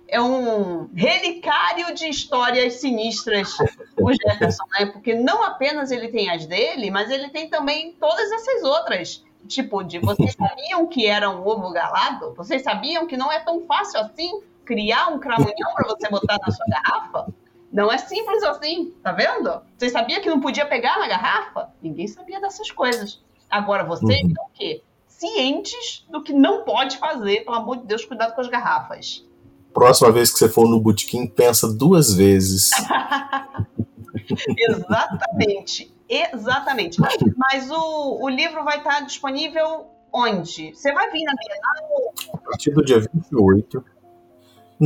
é um relicário de histórias sinistras, o Jefferson, né? Porque não apenas ele tem as dele, mas ele tem também todas essas outras. Tipo, de vocês sabiam que era um ovo galado? Vocês sabiam que não é tão fácil assim criar um cramunhão para você botar na sua garrafa? Não é simples assim, tá vendo? Você sabia que não podia pegar na garrafa? Ninguém sabia dessas coisas. Agora vocês uhum. o quê? Cientes do que não pode fazer, pelo amor de Deus, cuidado com as garrafas. Próxima vez que você for no botequim, pensa duas vezes. Exatamente. Exatamente. Mas o, o livro vai estar disponível onde? Você vai vir na Bienal? A partir do dia 28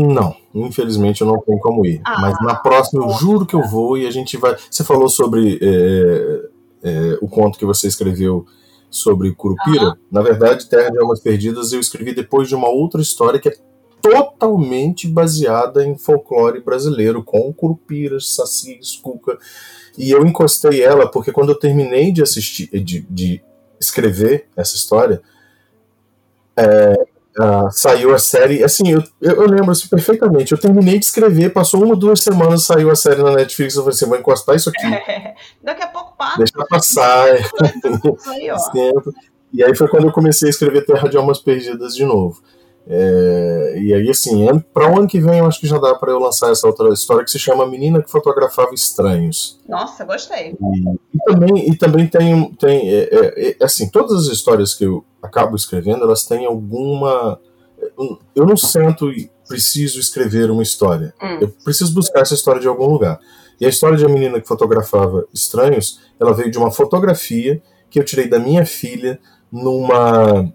não, infelizmente eu não tenho como ir. Ah, Mas na próxima eu juro que eu vou e a gente vai. Você falou sobre é, é, o conto que você escreveu sobre Curupira. Na verdade, Terra de Almas Perdidas eu escrevi depois de uma outra história que é totalmente baseada em folclore brasileiro, com Curupiras, Sacis, Cuca. E eu encostei ela porque quando eu terminei de assistir, de, de escrever essa história, é, Uh, saiu a série. Assim, eu, eu lembro assim, perfeitamente. Eu terminei de escrever, passou uma, duas semanas, saiu a série na Netflix. Eu falei assim: vou encostar isso aqui. É, daqui a pouco passa. Deixa passar. aí, e aí foi quando eu comecei a escrever Terra de Almas Perdidas de novo. É, e aí, assim, para o ano que vem, eu acho que já dá para eu lançar essa outra história que se chama Menina que Fotografava Estranhos. Nossa, gostei. E, e também, e também tem, tem é, é, é, assim, todas as histórias que eu acabo escrevendo, elas têm alguma. Eu não sento e preciso escrever uma história. Hum. Eu preciso buscar essa história de algum lugar. E a história de uma menina que fotografava estranhos, ela veio de uma fotografia que eu tirei da minha filha numa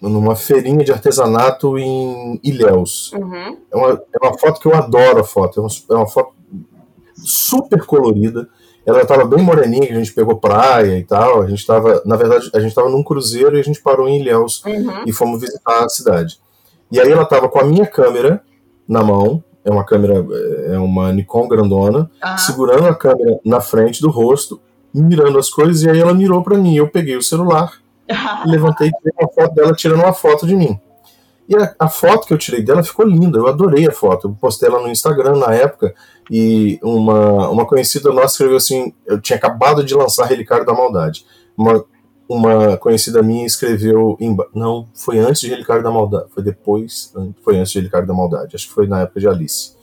numa feirinha de artesanato em Ilhéus. Uhum. É, uma, é uma foto que eu adoro a foto. É uma, é uma foto super colorida. Ela estava bem moreninha, que a gente pegou praia e tal. A gente estava, na verdade, a gente estava num cruzeiro e a gente parou em Ilhéus uhum. e fomos visitar a cidade. E aí ela estava com a minha câmera na mão, é uma câmera, é uma Nikon grandona, uhum. segurando a câmera na frente do rosto, mirando as coisas, e aí ela mirou para mim. Eu peguei o celular levantei e tirei uma foto dela tirando uma foto de mim. E a, a, foto que eu tirei dela ficou linda, eu adorei a foto. Eu postei ela no Instagram na época e uma, uma conhecida nossa escreveu assim: eu tinha acabado de lançar Relicário da Maldade. Uma, uma conhecida minha escreveu. Em, não, foi antes de Relicário da Maldade, foi depois, foi antes de Relicário da Maldade, acho que foi na época de Alice.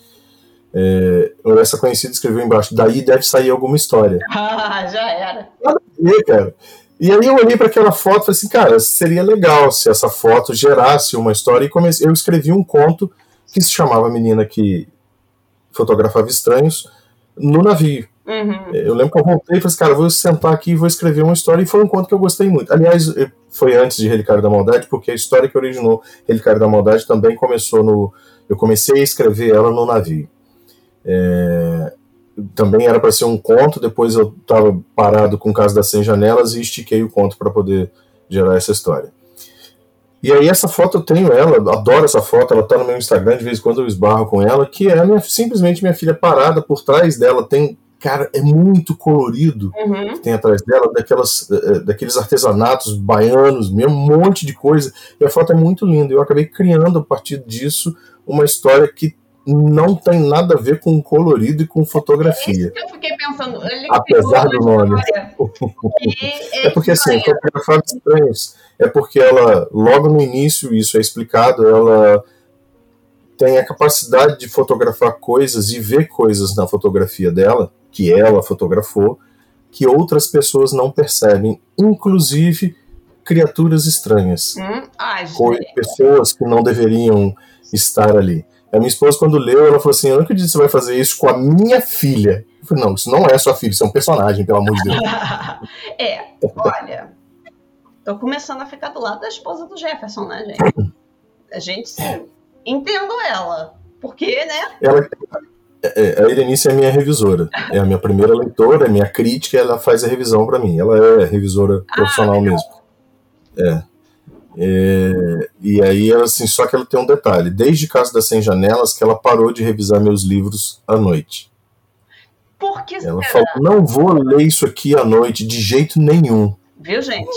É, essa conhecida escreveu embaixo: daí deve sair alguma história. Ah, já era. Nada a ver, cara. E aí eu olhei para aquela foto e falei assim, cara, seria legal se essa foto gerasse uma história. E comecei, eu escrevi um conto que se chamava Menina que Fotografava Estranhos no navio. Uhum. Eu lembro que eu voltei e falei assim, cara, vou sentar aqui e vou escrever uma história. E foi um conto que eu gostei muito. Aliás, foi antes de Relicário da Maldade, porque a história que originou Relicário da Maldade também começou no. Eu comecei a escrever ela no navio. É, também era para ser um conto, depois eu estava parado com o caso das 100 janelas e estiquei o conto para poder gerar essa história. E aí essa foto eu tenho ela, adoro essa foto, ela está no meu Instagram, de vez em quando eu esbarro com ela, que é minha, simplesmente minha filha parada por trás dela, tem, cara, é muito colorido uhum. que tem atrás dela, daquelas, eh, eh, daqueles artesanatos baianos, mesmo um monte de coisa, e a foto é muito linda, eu acabei criando a partir disso uma história que não tem nada a ver com colorido e com fotografia. É isso que eu fiquei pensando. Ele Apesar do nome. é porque assim, fotografar estranhos é porque ela, logo no início, isso é explicado, ela tem a capacidade de fotografar coisas e ver coisas na fotografia dela, que ela fotografou, que outras pessoas não percebem, inclusive criaturas estranhas. Hum? Ai, pessoas que não deveriam estar ali. A minha esposa, quando leu, ela falou assim: Eu não acredito que você vai fazer isso com a minha filha. Eu falei: Não, isso não é sua filha, isso é um personagem, pelo amor de Deus. é, olha. Tô começando a ficar do lado da esposa do Jefferson, né, gente? A gente sim. Entendo ela. Porque, né? Ela, é, é, a Irenice é minha revisora. É a minha primeira leitora, é minha crítica, ela faz a revisão para mim. Ela é revisora ah, profissional mesmo. É. É, e aí, assim, só que ela tem um detalhe: desde Casa das Sem Janelas, que ela parou de revisar meus livros à noite. Por que Ela será? falou: não vou ler isso aqui à noite de jeito nenhum. Viu, gente?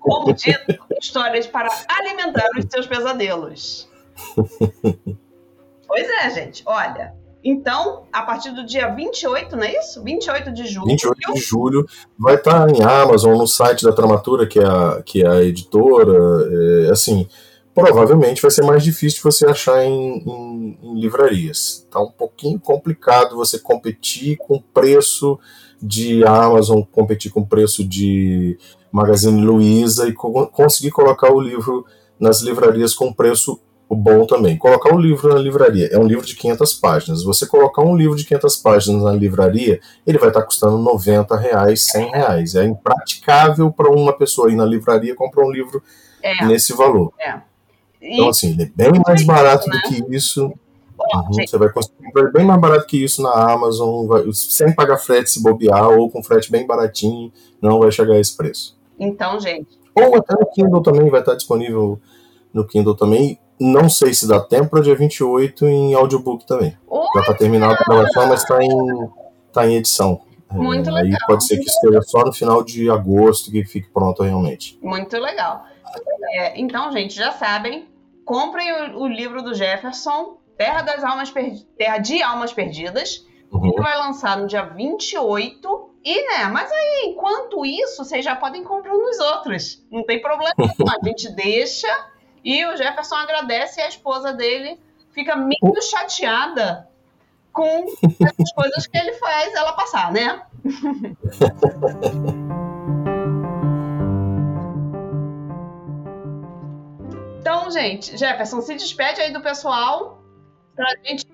Como dito, histórias para alimentar os seus pesadelos. pois é, gente. Olha, então, a partir do dia 28, não é isso? 28 de julho. 28 de julho vai estar em Amazon, no site da Dramatura, que é a, que é a editora. É, assim, provavelmente vai ser mais difícil você achar em, em, em livrarias. Tá um pouquinho complicado você competir com preço de Amazon, competir com preço de Magazine Luiza e co conseguir colocar o livro nas livrarias com preço o bom também, colocar um livro na livraria, é um livro de 500 páginas. Você colocar um livro de 500 páginas na livraria, ele vai estar custando 90 reais, 100 reais. É impraticável para uma pessoa ir na livraria comprar um livro é. nesse valor. É. Então, assim, ele é bem mais barato né? do que isso. Uhum, você vai conseguir bem mais barato que isso na Amazon, vai, sem pagar frete se bobear, ou com frete bem baratinho, não vai chegar a esse preço. Então, gente. Ou até no Kindle também vai estar disponível no Kindle também. Não sei se dá tempo para dia 28 em audiobook também. Olha! Já está terminado a gravação, mas está em, tá em edição. Muito é, legal. Aí pode ser que esteja só no final de agosto que fique pronto realmente. Muito legal. É, então, gente, já sabem, comprem o, o, livro do Jefferson, Terra das Almas Perdidas, Terra de Almas Perdidas. Uhum. Ele vai lançar no dia 28. E, né, mas aí, enquanto isso, vocês já podem comprar nos outros. Não tem problema. a gente deixa e o Jefferson agradece e a esposa dele fica meio chateada com as coisas que ele faz ela passar, né? então, gente, Jefferson, se despede aí do pessoal pra gente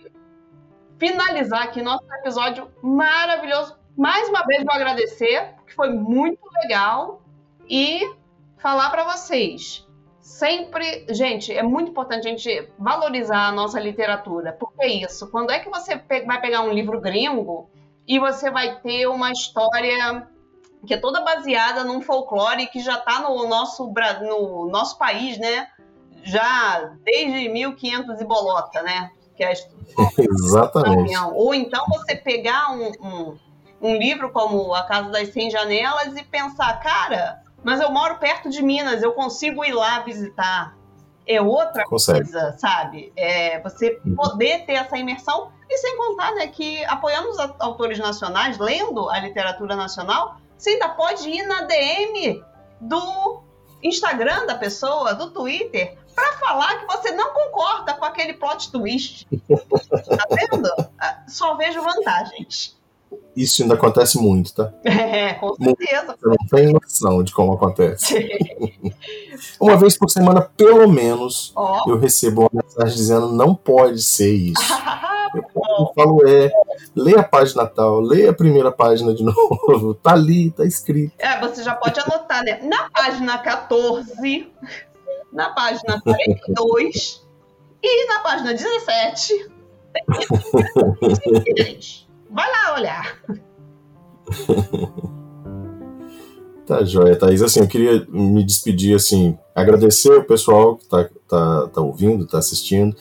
finalizar aqui nosso episódio maravilhoso. Mais uma vez vou agradecer, que foi muito legal e falar para vocês sempre, gente, é muito importante a gente valorizar a nossa literatura. Porque é isso, quando é que você vai pegar um livro gringo e você vai ter uma história que é toda baseada num folclore que já está no nosso, no nosso país, né? Já desde 1500 e bolota, né? Que é Exatamente. Ou então você pegar um, um, um livro como A Casa das Cem Janelas e pensar, cara, mas eu moro perto de Minas, eu consigo ir lá visitar. É outra Consegue. coisa, sabe? É você uhum. poder ter essa imersão e sem contar né, que apoiando os autores nacionais, lendo a literatura nacional, você ainda pode ir na DM do Instagram da pessoa, do Twitter, para falar que você não concorda com aquele plot twist. Tá vendo? Ah, só vejo vantagens. Isso ainda acontece muito, tá? É, com certeza. Você não tem noção de como acontece. uma vez por semana, pelo menos, oh. eu recebo uma mensagem dizendo não pode ser isso. eu falo, é, lê a página tal, lê a primeira página de novo, tá ali, tá escrito. É, você já pode anotar, né? Na página 14, na página 42 e na página 17. Vai lá olhar. Tá joia, Thaís. Assim, eu queria me despedir, assim, agradecer o pessoal que tá, tá, tá ouvindo, tá assistindo.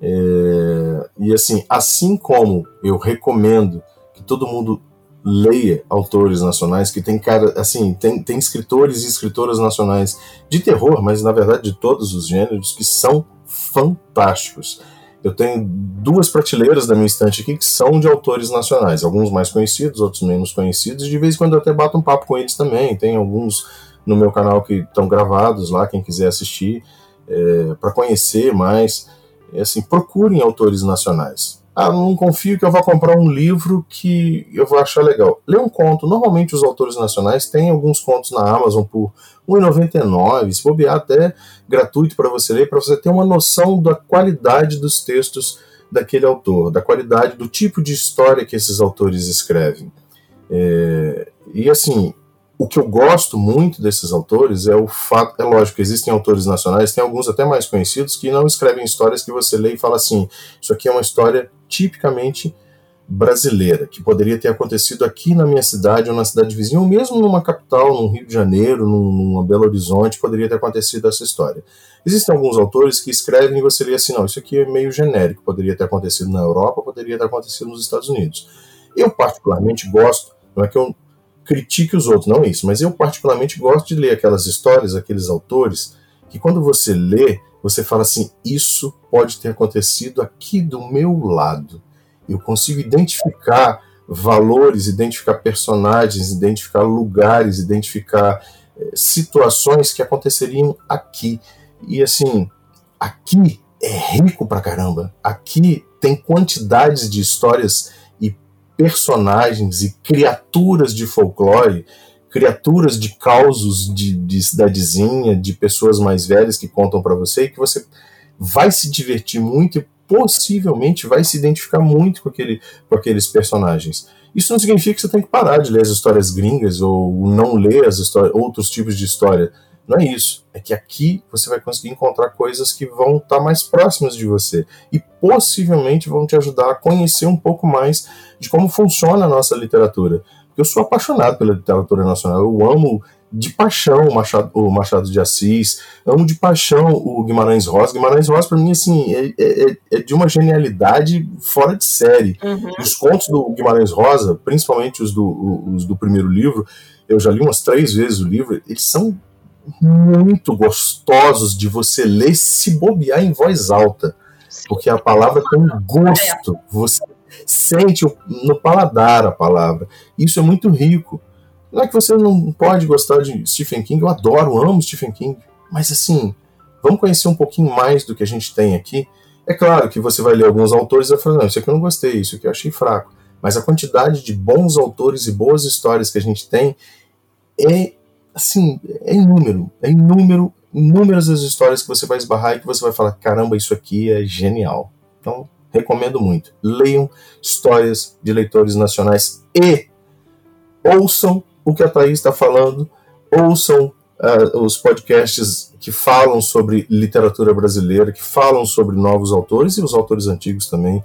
É, e assim, assim como eu recomendo que todo mundo leia autores nacionais, que tem cara, assim, tem, tem escritores e escritoras nacionais de terror, mas na verdade de todos os gêneros, que são fantásticos. Eu tenho duas prateleiras da minha estante aqui que são de autores nacionais, alguns mais conhecidos, outros menos conhecidos. De vez em quando eu até bato um papo com eles também. Tem alguns no meu canal que estão gravados lá, quem quiser assistir, é, para conhecer mais. É assim, procurem autores nacionais. Ah, não confio que eu vou comprar um livro que eu vou achar legal. Lê um conto. Normalmente os autores nacionais têm alguns contos na Amazon por R$ 1,99, se bobear até gratuito para você ler, para você ter uma noção da qualidade dos textos daquele autor, da qualidade do tipo de história que esses autores escrevem. É, e assim, o que eu gosto muito desses autores é o fato, é lógico, existem autores nacionais, tem alguns até mais conhecidos que não escrevem histórias que você lê e fala assim, isso aqui é uma história tipicamente brasileira, que poderia ter acontecido aqui na minha cidade ou na cidade vizinha, ou mesmo numa capital, num Rio de Janeiro, num, numa Belo Horizonte, poderia ter acontecido essa história. Existem alguns autores que escrevem e você lê assim, não, isso aqui é meio genérico, poderia ter acontecido na Europa, poderia ter acontecido nos Estados Unidos. Eu particularmente gosto, não é que eu critique os outros, não é isso, mas eu particularmente gosto de ler aquelas histórias, aqueles autores, que quando você lê, você fala assim, isso pode ter acontecido aqui do meu lado eu consigo identificar valores, identificar personagens, identificar lugares, identificar eh, situações que aconteceriam aqui. E assim, aqui é rico pra caramba. Aqui tem quantidades de histórias personagens e criaturas de folclore, criaturas de causos de, de cidadezinha, de pessoas mais velhas que contam para você que você vai se divertir muito e possivelmente vai se identificar muito com, aquele, com aqueles personagens. Isso não significa que você tem que parar de ler as histórias gringas ou não ler as outros tipos de história. Não é isso. É que aqui você vai conseguir encontrar coisas que vão estar mais próximas de você e possivelmente vão te ajudar a conhecer um pouco mais de como funciona a nossa literatura. Eu sou apaixonado pela literatura nacional. Eu amo de paixão o Machado, o Machado de Assis, amo de paixão o Guimarães Rosa. Guimarães Rosa, para mim, assim, é, é, é, de uma genialidade fora de série. Uhum. Os contos do Guimarães Rosa, principalmente os do, os do primeiro livro, eu já li umas três vezes o livro, eles são muito gostosos de você ler se bobear em voz alta. Porque a palavra tem um gosto, você sente no paladar a palavra. Isso é muito rico. Não é que você não pode gostar de Stephen King, eu adoro, amo Stephen King, mas assim, vamos conhecer um pouquinho mais do que a gente tem aqui. É claro que você vai ler alguns autores e vai falar, não, isso aqui eu não gostei, isso aqui eu achei fraco. Mas a quantidade de bons autores e boas histórias que a gente tem é, assim, é inúmero. É inúmero, inúmeras as histórias que você vai esbarrar e que você vai falar, caramba, isso aqui é genial. Então, recomendo muito. Leiam histórias de leitores nacionais e ouçam o que a Thaís está falando, ouçam uh, os podcasts que falam sobre literatura brasileira, que falam sobre novos autores e os autores antigos também.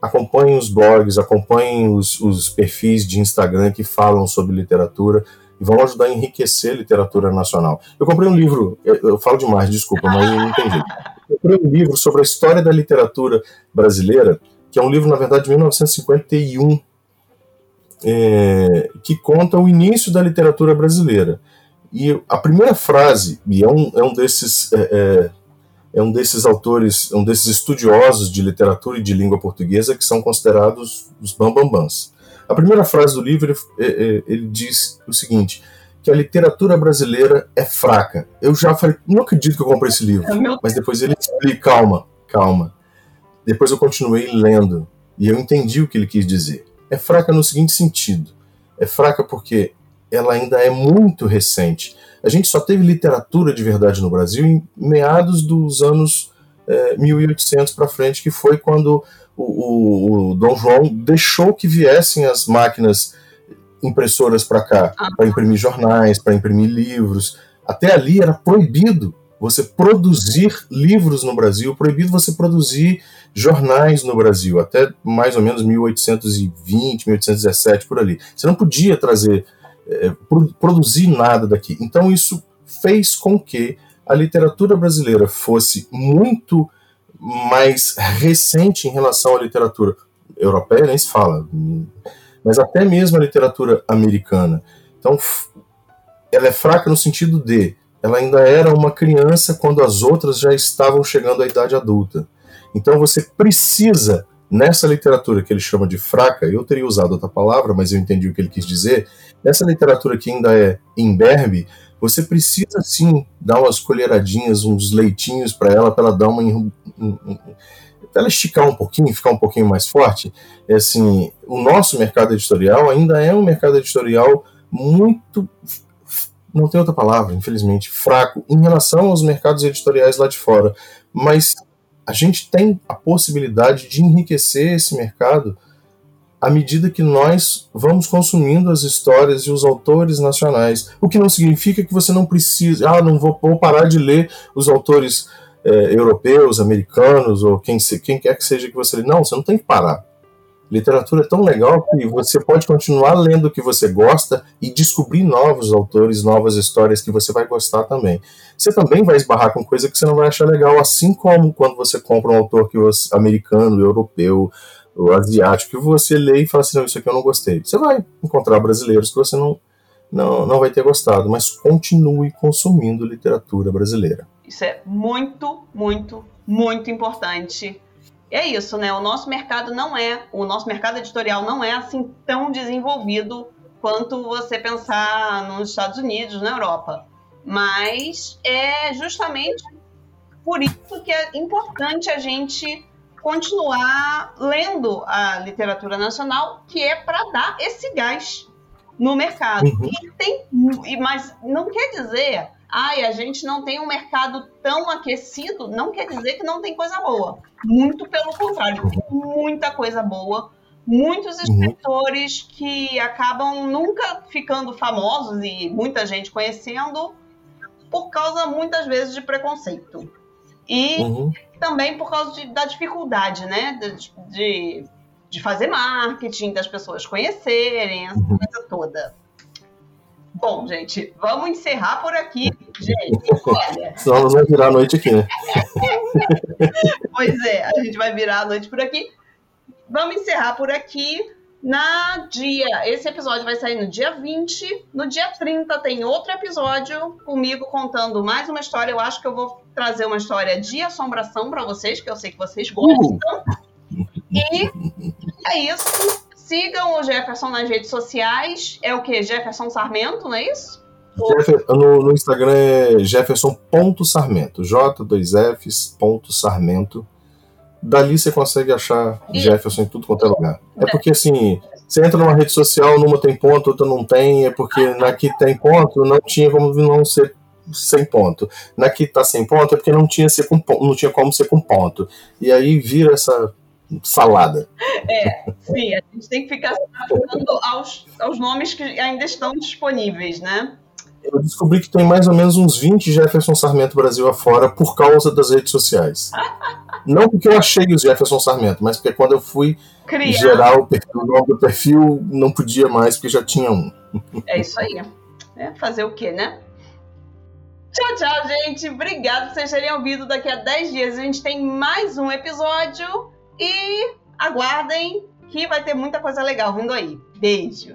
Acompanhem os blogs, acompanhem os, os perfis de Instagram que falam sobre literatura e vão ajudar a enriquecer a literatura nacional. Eu comprei um livro, eu, falo demais, desculpa, mas não jeito. Eu comprei um livro sobre a história da literatura brasileira, que é um livro, na verdade, de 1951, é, que conta o início da literatura brasileira. E a primeira frase, e é um, é um desses. É, é, é um desses autores, um desses estudiosos de literatura e de língua portuguesa que são considerados os bambambãs. A primeira frase do livro ele, é, é, ele diz o seguinte: que a literatura brasileira é fraca. Eu já falei, não acredito que eu comprei esse livro, mas depois ele explica, calma, calma. Depois eu continuei lendo e eu entendi o que ele quis dizer é fraca no seguinte sentido: é fraca porque ela ainda é muito recente. A gente só teve literatura de verdade no Brasil em meados dos anos é, 1800 para frente, que foi quando o, o, o, Dom João deixou que viessem as máquinas impressoras para cá, ah. para imprimir jornais, para imprimir livros. Até ali era proibido você produzir livros no Brasil, proibido você produzir jornais no Brasil, até mais ou menos 1820, 1817, por ali. Você não podia trazer, é, produzir nada daqui. Então isso fez com que a literatura brasileira fosse muito mais recente em relação à literatura europeia, nem se fala, mas até mesmo a literatura americana. Então, ela é fraca no sentido de ela ainda era uma criança quando as outras já estavam chegando à idade adulta. Então você precisa, nessa literatura que ele chama de fraca, eu teria usado outra palavra, mas eu entendi o que ele quis dizer, nessa literatura que ainda é imberbe, você precisa sim dar umas colheradinhas, uns leitinhos para ela, para ela dar uma. Um, um, ela esticar um pouquinho, ficar um pouquinho mais forte. É assim, o nosso mercado editorial ainda é um mercado editorial muito não tem outra palavra, infelizmente, fraco em relação aos mercados editoriais lá de fora. Mas a gente tem a possibilidade de enriquecer esse mercado à medida que nós vamos consumindo as histórias e os autores nacionais. O que não significa que você não precisa, ah, não vou, vou parar de ler os autores é, europeus, americanos, ou quem, quem quer que seja que você lê. Não, você não tem que parar. Literatura é tão legal que você pode continuar lendo o que você gosta e descobrir novos autores, novas histórias que você vai gostar também. Você também vai esbarrar com coisa que você não vai achar legal, assim como quando você compra um autor que você, americano, europeu, o asiático, que você lê e fala assim, não, isso aqui eu não gostei. Você vai encontrar brasileiros que você não, não, não vai ter gostado, mas continue consumindo literatura brasileira. Isso é muito, muito, muito importante. É isso, né? O nosso mercado não é, o nosso mercado editorial não é assim tão desenvolvido quanto você pensar nos Estados Unidos, na Europa. Mas é justamente por isso que é importante a gente continuar lendo a literatura nacional, que é para dar esse gás no mercado. Uhum. E tem, mas não quer dizer, ai, a gente não tem um mercado tão aquecido, não quer dizer que não tem coisa boa. Muito pelo contrário, tem muita coisa boa. Muitos uhum. escritores uhum. que acabam nunca ficando famosos e muita gente conhecendo por causa muitas vezes de preconceito. E uhum. Também por causa de, da dificuldade, né? De, de, de, fazer marketing, das pessoas conhecerem, essa uhum. coisa toda. Bom, gente, vamos encerrar por aqui. Gente, olha. Senão nós vamos virar a noite aqui, né? pois é, a gente vai virar a noite por aqui. Vamos encerrar por aqui na dia. Esse episódio vai sair no dia 20. No dia 30 tem outro episódio comigo contando mais uma história. Eu acho que eu vou trazer uma história de assombração para vocês, que eu sei que vocês gostam. Uh. E é isso. Sigam o Jefferson nas redes sociais. É o que? Jefferson Sarmento, não é isso? no, no, Instagram é jefferson.sarmento. J2Fs.sarmento dali você consegue achar Jefferson em tudo quanto é lugar. É porque assim, você entra numa rede social, numa tem ponto, outra não tem, é porque na que tem ponto não tinha como não ser sem ponto. Na que tá sem ponto é porque não tinha, ser com, não tinha como ser com ponto. E aí vira essa salada. É, sim, a gente tem que ficar adaptando aos, aos nomes que ainda estão disponíveis, né? Eu descobri que tem mais ou menos uns 20 Jefferson Sarmento Brasil afora por causa das redes sociais. Não porque eu achei o Jefferson Sarmento, mas porque quando eu fui Criar. gerar o, perfil, o nome do perfil, não podia mais, porque já tinha um. É isso aí. É fazer o quê, né? Tchau, tchau, gente. Obrigado por vocês terem ouvido. Daqui a 10 dias a gente tem mais um episódio. E aguardem que vai ter muita coisa legal vindo aí. Beijo.